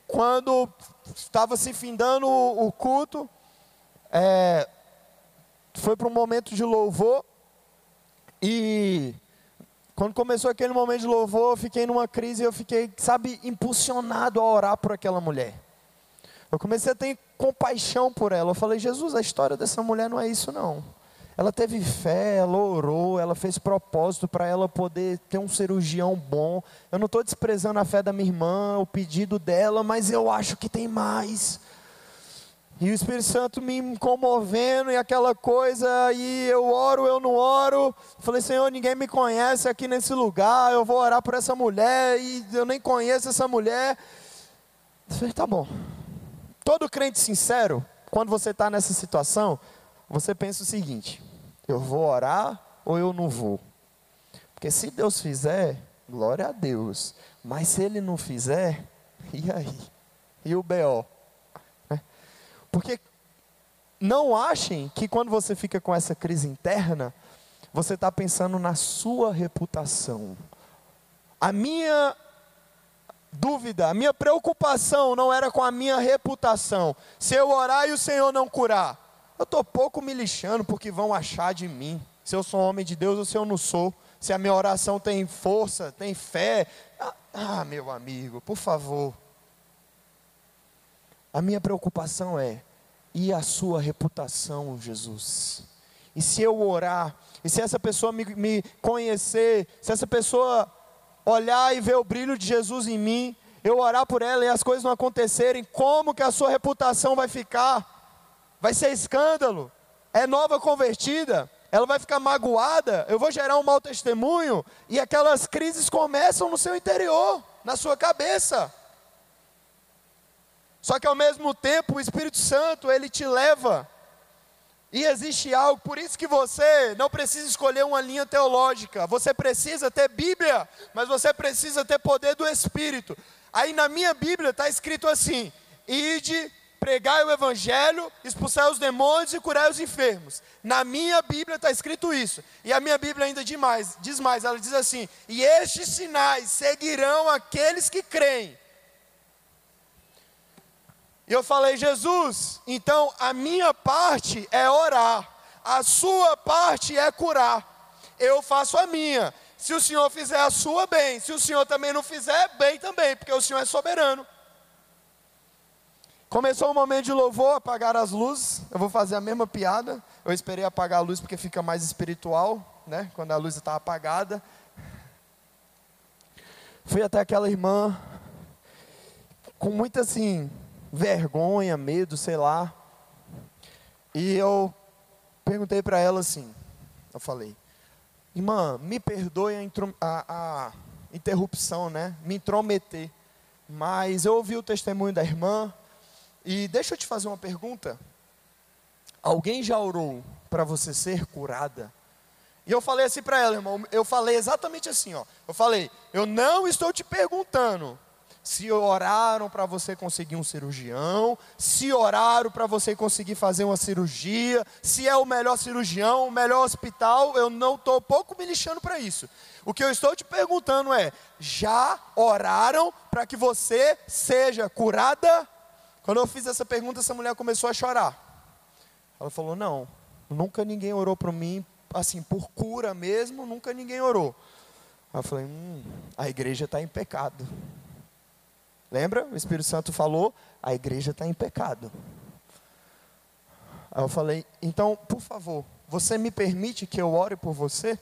quando estava se findando o, culto, é, foi para um momento de louvor. E quando começou aquele momento de louvor, eu fiquei numa crise e eu fiquei, sabe, impulsionado a orar por aquela mulher. Eu comecei a ter compaixão por ela. Eu falei, Jesus, a história dessa mulher não é isso não. Ela teve fé, ela orou, ela fez propósito para ela poder ter um cirurgião bom. Eu não estou desprezando a fé da minha irmã, o pedido dela, mas eu acho que tem mais. E o Espírito Santo me comovendo e aquela coisa, e eu oro, eu não oro. Falei, Senhor, ninguém me conhece aqui nesse lugar, eu vou orar por essa mulher, e eu nem conheço essa mulher. Eu falei, tá bom. Todo crente sincero, quando você está nessa situação, você pensa o seguinte: eu vou orar ou eu não vou? Porque se Deus fizer, glória a Deus. Mas se Ele não fizer, e aí? E o B.O.? Porque não achem que quando você fica com essa crise interna, você está pensando na sua reputação. A minha dúvida, a minha preocupação não era com a minha reputação. Se eu orar e o Senhor não curar, eu estou pouco me lixando porque vão achar de mim. Se eu sou homem de Deus ou se eu não sou. Se a minha oração tem força, tem fé. Ah, ah meu amigo, por favor. A minha preocupação é: e a sua reputação, Jesus? E se eu orar, e se essa pessoa me, me conhecer, se essa pessoa olhar e ver o brilho de Jesus em mim, eu orar por ela e as coisas não acontecerem, como que a sua reputação vai ficar? Vai ser escândalo. É nova convertida, ela vai ficar magoada, eu vou gerar um mau testemunho, e aquelas crises começam no seu interior, na sua cabeça. Só que ao mesmo tempo o Espírito Santo, ele te leva. E existe algo, por isso que você não precisa escolher uma linha teológica. Você precisa ter Bíblia, mas você precisa ter poder do Espírito. Aí na minha Bíblia está escrito assim: ide, pregai o Evangelho, expulsai os demônios e curai os enfermos. Na minha Bíblia está escrito isso. E a minha Bíblia ainda diz mais, diz mais, ela diz assim: e estes sinais seguirão aqueles que creem. E eu falei, Jesus, então a minha parte é orar, a sua parte é curar. Eu faço a minha. Se o Senhor fizer a sua, bem. Se o Senhor também não fizer, bem também, porque o Senhor é soberano. Começou o momento de louvor, apagar as luzes. Eu vou fazer a mesma piada. Eu esperei apagar a luz porque fica mais espiritual, né? Quando a luz está apagada. Fui até aquela irmã com muita assim vergonha, medo, sei lá. E eu perguntei para ela assim, eu falei, irmã, me perdoe a, a, a interrupção, né? Me intrometer. Mas eu ouvi o testemunho da irmã e deixa eu te fazer uma pergunta. Alguém já orou para você ser curada. E eu falei assim para ela, irmão, eu falei exatamente assim, ó. Eu falei, eu não estou te perguntando se oraram para você conseguir um cirurgião, se oraram para você conseguir fazer uma cirurgia, se é o melhor cirurgião, o melhor hospital, eu não estou pouco me lixando para isso. O que eu estou te perguntando é: já oraram para que você seja curada? Quando eu fiz essa pergunta, essa mulher começou a chorar. Ela falou: Não, nunca ninguém orou para mim, assim, por cura mesmo, nunca ninguém orou. Aí eu falei: hum, a igreja está em pecado. Lembra? O Espírito Santo falou: a igreja está em pecado. Aí eu falei: então, por favor, você me permite que eu ore por você?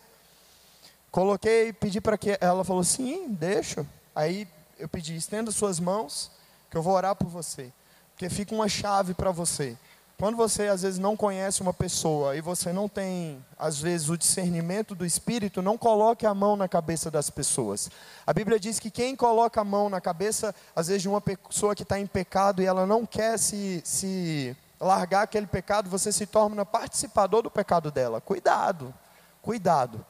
Coloquei, pedi para que ela falou: sim, deixa. Aí eu pedi: estenda suas mãos, que eu vou orar por você. Porque fica uma chave para você. Quando você às vezes não conhece uma pessoa e você não tem, às vezes, o discernimento do Espírito, não coloque a mão na cabeça das pessoas. A Bíblia diz que quem coloca a mão na cabeça, às vezes, de uma pessoa que está em pecado e ela não quer se, se largar aquele pecado, você se torna participador do pecado dela. Cuidado, cuidado.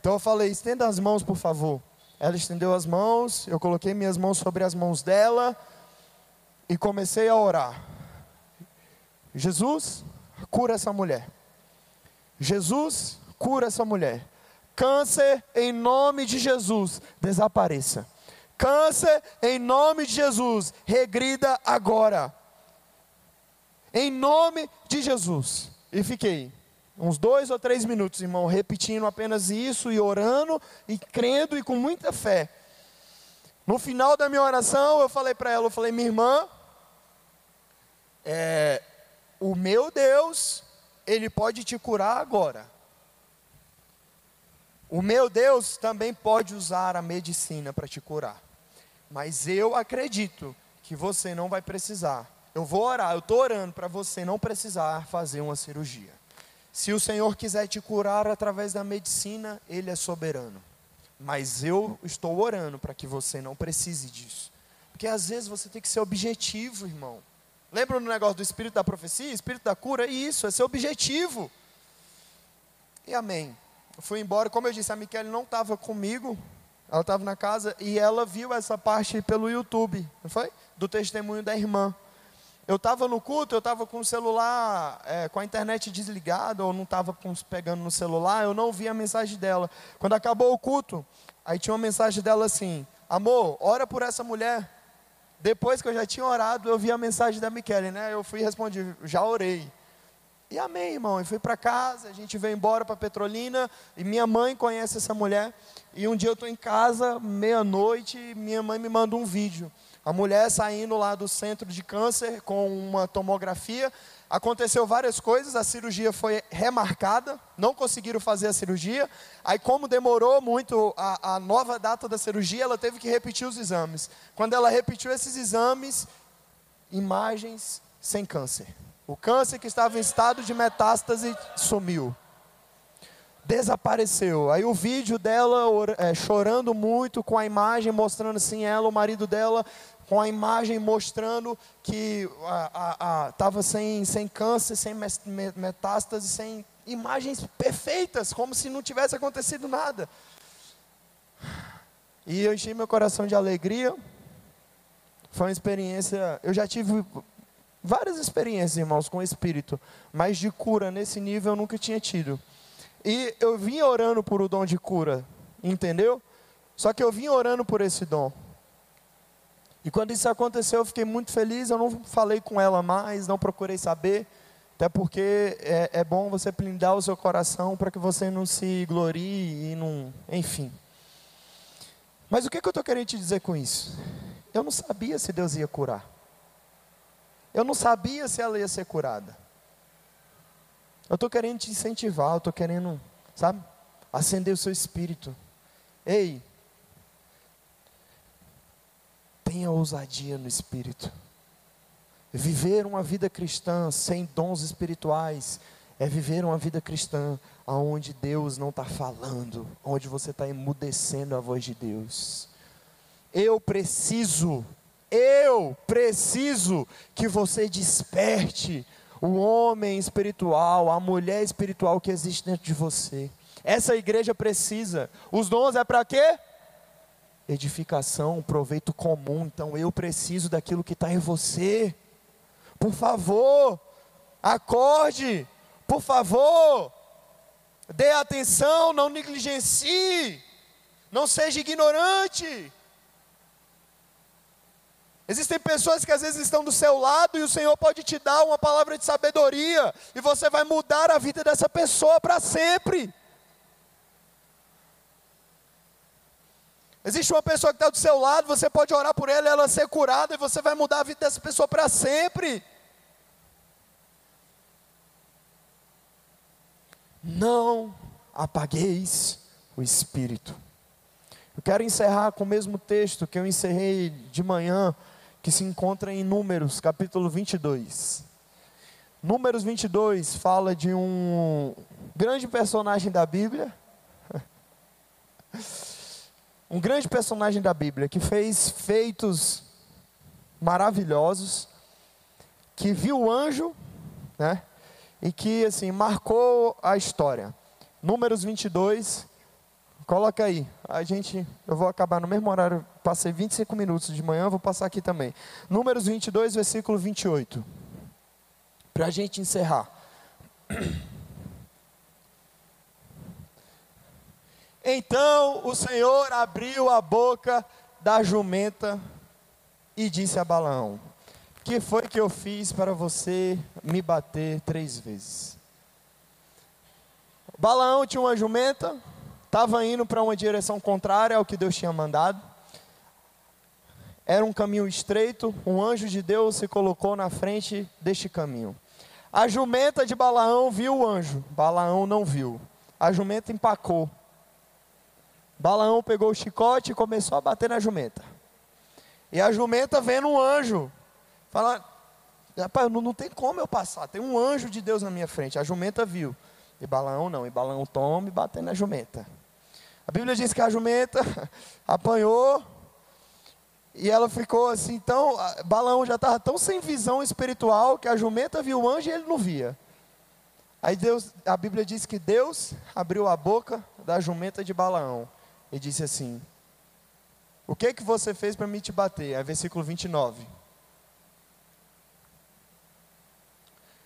Então eu falei: estenda as mãos, por favor. Ela estendeu as mãos, eu coloquei minhas mãos sobre as mãos dela e comecei a orar. Jesus, cura essa mulher. Jesus, cura essa mulher. Câncer, em nome de Jesus, desapareça. Câncer, em nome de Jesus, regrida agora. Em nome de Jesus. E fiquei uns dois ou três minutos, irmão, repetindo apenas isso e orando e crendo e com muita fé. No final da minha oração, eu falei para ela, eu falei, minha irmã, é, o meu Deus, ele pode te curar agora. O meu Deus também pode usar a medicina para te curar. Mas eu acredito que você não vai precisar. Eu vou orar, eu estou orando para você não precisar fazer uma cirurgia. Se o Senhor quiser te curar através da medicina, Ele é soberano. Mas eu estou orando para que você não precise disso. Porque às vezes você tem que ser objetivo, irmão. Lembra no negócio do espírito da profecia, espírito da cura? Isso, é seu objetivo. E amém. Eu fui embora, como eu disse, a Michele não estava comigo, ela estava na casa e ela viu essa parte pelo YouTube, não foi? Do testemunho da irmã. Eu estava no culto, eu estava com o celular, é, com a internet desligada, ou não estava pegando no celular, eu não vi a mensagem dela. Quando acabou o culto, aí tinha uma mensagem dela assim: Amor, ora por essa mulher. Depois que eu já tinha orado, eu vi a mensagem da Michele, né? Eu fui e respondi, já orei. E amém, irmão. E fui para casa, a gente veio embora para Petrolina, e minha mãe conhece essa mulher. E um dia eu estou em casa, meia-noite, e minha mãe me manda um vídeo. A mulher saindo lá do centro de câncer com uma tomografia, Aconteceu várias coisas, a cirurgia foi remarcada, não conseguiram fazer a cirurgia. Aí, como demorou muito a, a, nova data da cirurgia, ela teve que repetir os exames. Quando ela repetiu esses exames, imagens sem câncer. O câncer que estava em estado de metástase sumiu. Desapareceu. Aí o vídeo dela é, chorando muito com a imagem, mostrando assim ela, o marido dela, com a imagem mostrando que estava sem, sem câncer, sem metástase, sem imagens perfeitas, como se não tivesse acontecido nada. E eu enchi meu coração de alegria. Foi uma experiência. Eu já tive várias experiências, irmãos, com o Espírito, mas de cura nesse nível eu nunca tinha tido. E eu vim orando por o dom de cura, entendeu? Só que eu vim orando por esse dom. E quando isso aconteceu, eu fiquei muito feliz. Eu não falei com ela mais, não procurei saber. Até porque é, é bom você blindar o seu coração para que você não se glorie e não. Enfim. Mas o que, que eu estou querendo te dizer com isso? Eu não sabia se Deus ia curar. Eu não sabia se ela ia ser curada. Eu estou querendo te incentivar, eu estou querendo, sabe, acender o seu espírito. Ei, Tenha ousadia no espírito. Viver uma vida cristã sem dons espirituais é viver uma vida cristã onde Deus não está falando, onde você está emudecendo a voz de Deus. Eu preciso, eu preciso que você desperte o homem espiritual, a mulher espiritual que existe dentro de você. Essa igreja precisa. Os dons é para quê? Edificação, proveito comum. Então eu preciso daquilo que está em você. Por favor, acorde. Por favor, dê atenção, não negligencie. Não seja ignorante. Existem pessoas que às vezes estão do seu lado e o Senhor pode te dar uma palavra de sabedoria e você vai mudar a vida dessa pessoa para sempre. Existe uma pessoa que está do seu lado, você pode orar por ela, ela ser curada e você vai mudar a vida dessa pessoa para sempre. Não apagueis o espírito. Eu quero encerrar com o mesmo texto que eu encerrei de manhã, que se encontra em Números, capítulo 22. Números 22 fala de um grande personagem da Bíblia. Um grande personagem da Bíblia que fez feitos maravilhosos, que viu o anjo, né? E que assim marcou a história. Números 22, Coloca aí. A gente, eu vou acabar no mesmo horário, passei 25 minutos de manhã, vou passar aqui também. Números 22, versículo 28. Para a gente encerrar. Então o Senhor abriu a boca da jumenta e disse a Balaão: Que foi que eu fiz para você me bater três vezes? Balaão tinha uma jumenta, estava indo para uma direção contrária ao que Deus tinha mandado. Era um caminho estreito, um anjo de Deus se colocou na frente deste caminho. A jumenta de Balaão viu o anjo, Balaão não viu. A jumenta empacou. Balaão pegou o chicote e começou a bater na jumenta. E a jumenta vendo um anjo, fala: Rapaz, não, não tem como eu passar, tem um anjo de Deus na minha frente. A jumenta viu. E Balaão não, e Balaão toma e batendo na jumenta. A Bíblia diz que a jumenta apanhou e ela ficou assim, tão. Balaão já estava tão sem visão espiritual que a jumenta viu o anjo e ele não via. Aí Deus, a Bíblia diz que Deus abriu a boca da jumenta de Balaão e disse assim: O que que você fez para me te bater? É versículo 29.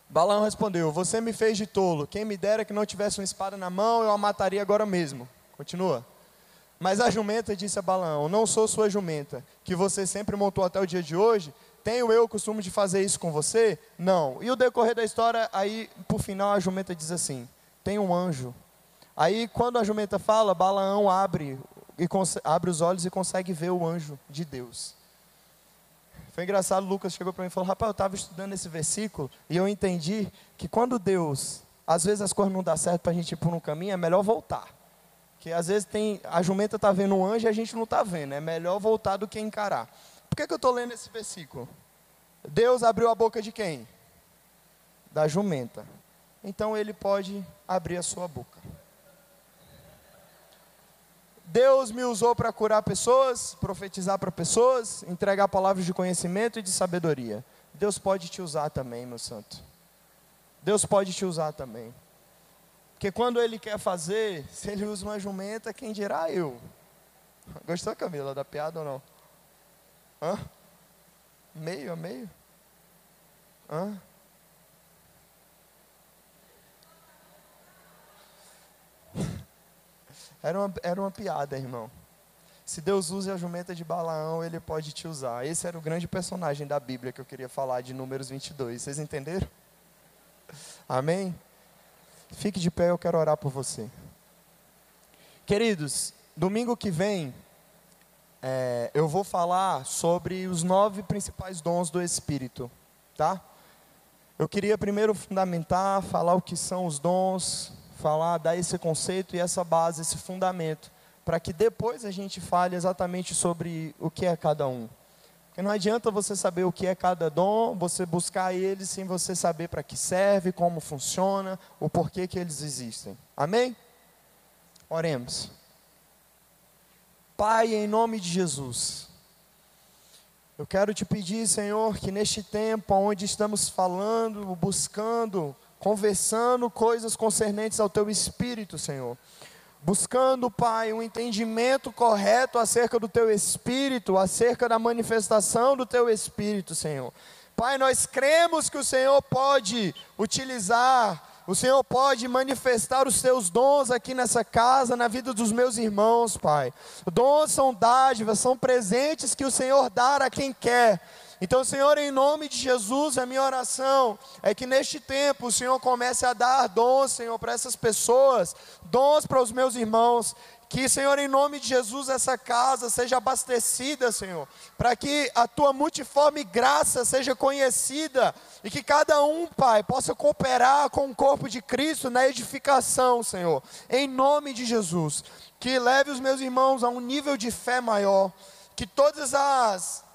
Balaão respondeu: Você me fez de tolo. Quem me dera que não tivesse uma espada na mão, eu a mataria agora mesmo. Continua. Mas a jumenta disse a Balaão: Não sou sua jumenta, que você sempre montou até o dia de hoje. Tenho eu o costume de fazer isso com você? Não. E o decorrer da história, aí, por final, a jumenta diz assim: Tem um anjo. Aí, quando a jumenta fala, Balaão abre, e abre os olhos e consegue ver o anjo de Deus. Foi engraçado, Lucas chegou para mim e falou: Rapaz, eu estava estudando esse versículo e eu entendi que quando Deus, às vezes as coisas não dão certo para a gente ir por um caminho, é melhor voltar. Que às vezes tem, a jumenta está vendo um anjo e a gente não está vendo. É melhor voltar do que encarar. Por que, que eu estou lendo esse versículo? Deus abriu a boca de quem? Da jumenta. Então ele pode abrir a sua boca. Deus me usou para curar pessoas, profetizar para pessoas, entregar palavras de conhecimento e de sabedoria. Deus pode te usar também, meu santo. Deus pode te usar também. Porque quando ele quer fazer, se ele usa uma jumenta, quem dirá eu? Gostou, Camila, da piada ou não? Hã? Meio a meio? Hã? Era uma, era uma piada, irmão. Se Deus usa a jumenta de Balaão, ele pode te usar. Esse era o grande personagem da Bíblia que eu queria falar de Números 22. Vocês entenderam? Amém? Fique de pé, eu quero orar por você. Queridos, domingo que vem, é, eu vou falar sobre os nove principais dons do Espírito, tá? Eu queria primeiro fundamentar, falar o que são os dons, falar, dar esse conceito e essa base, esse fundamento, para que depois a gente fale exatamente sobre o que é cada um. Porque não adianta você saber o que é cada dom, você buscar ele sem você saber para que serve, como funciona, o porquê que eles existem. Amém? Oremos. Pai, em nome de Jesus, Eu quero te pedir, Senhor, que neste tempo onde estamos falando, buscando, conversando coisas concernentes ao teu espírito, Senhor, buscando, Pai, um entendimento correto acerca do teu espírito, acerca da manifestação do teu espírito, Senhor. Pai, nós cremos que o Senhor pode utilizar, o Senhor pode manifestar os seus dons aqui nessa casa, na vida dos meus irmãos, Pai. Dons são dádivas, são presentes que o Senhor dá a quem quer. Então, Senhor, em nome de Jesus, a minha oração é que neste tempo o Senhor comece a dar dons, Senhor, para essas pessoas, dons para os meus irmãos. Que, Senhor, em nome de Jesus, essa casa seja abastecida, Senhor, para que a tua multiforme graça seja conhecida e que cada um, Pai, possa cooperar com o corpo de Cristo na edificação, Senhor, em nome de Jesus. Que leve os meus irmãos a um nível de fé maior, que todas as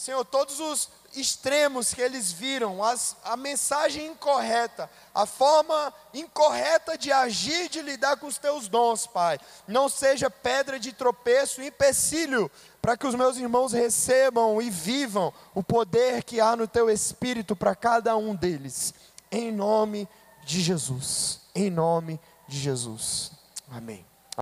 Senhor, todos os extremos que eles viram, as, a mensagem incorreta, a forma incorreta de agir, de lidar com os teus dons, Pai, não seja pedra de tropeço, empecilho, para que os meus irmãos recebam e vivam o poder que há no teu espírito para cada um deles, em nome de Jesus, em nome de Jesus. Amém.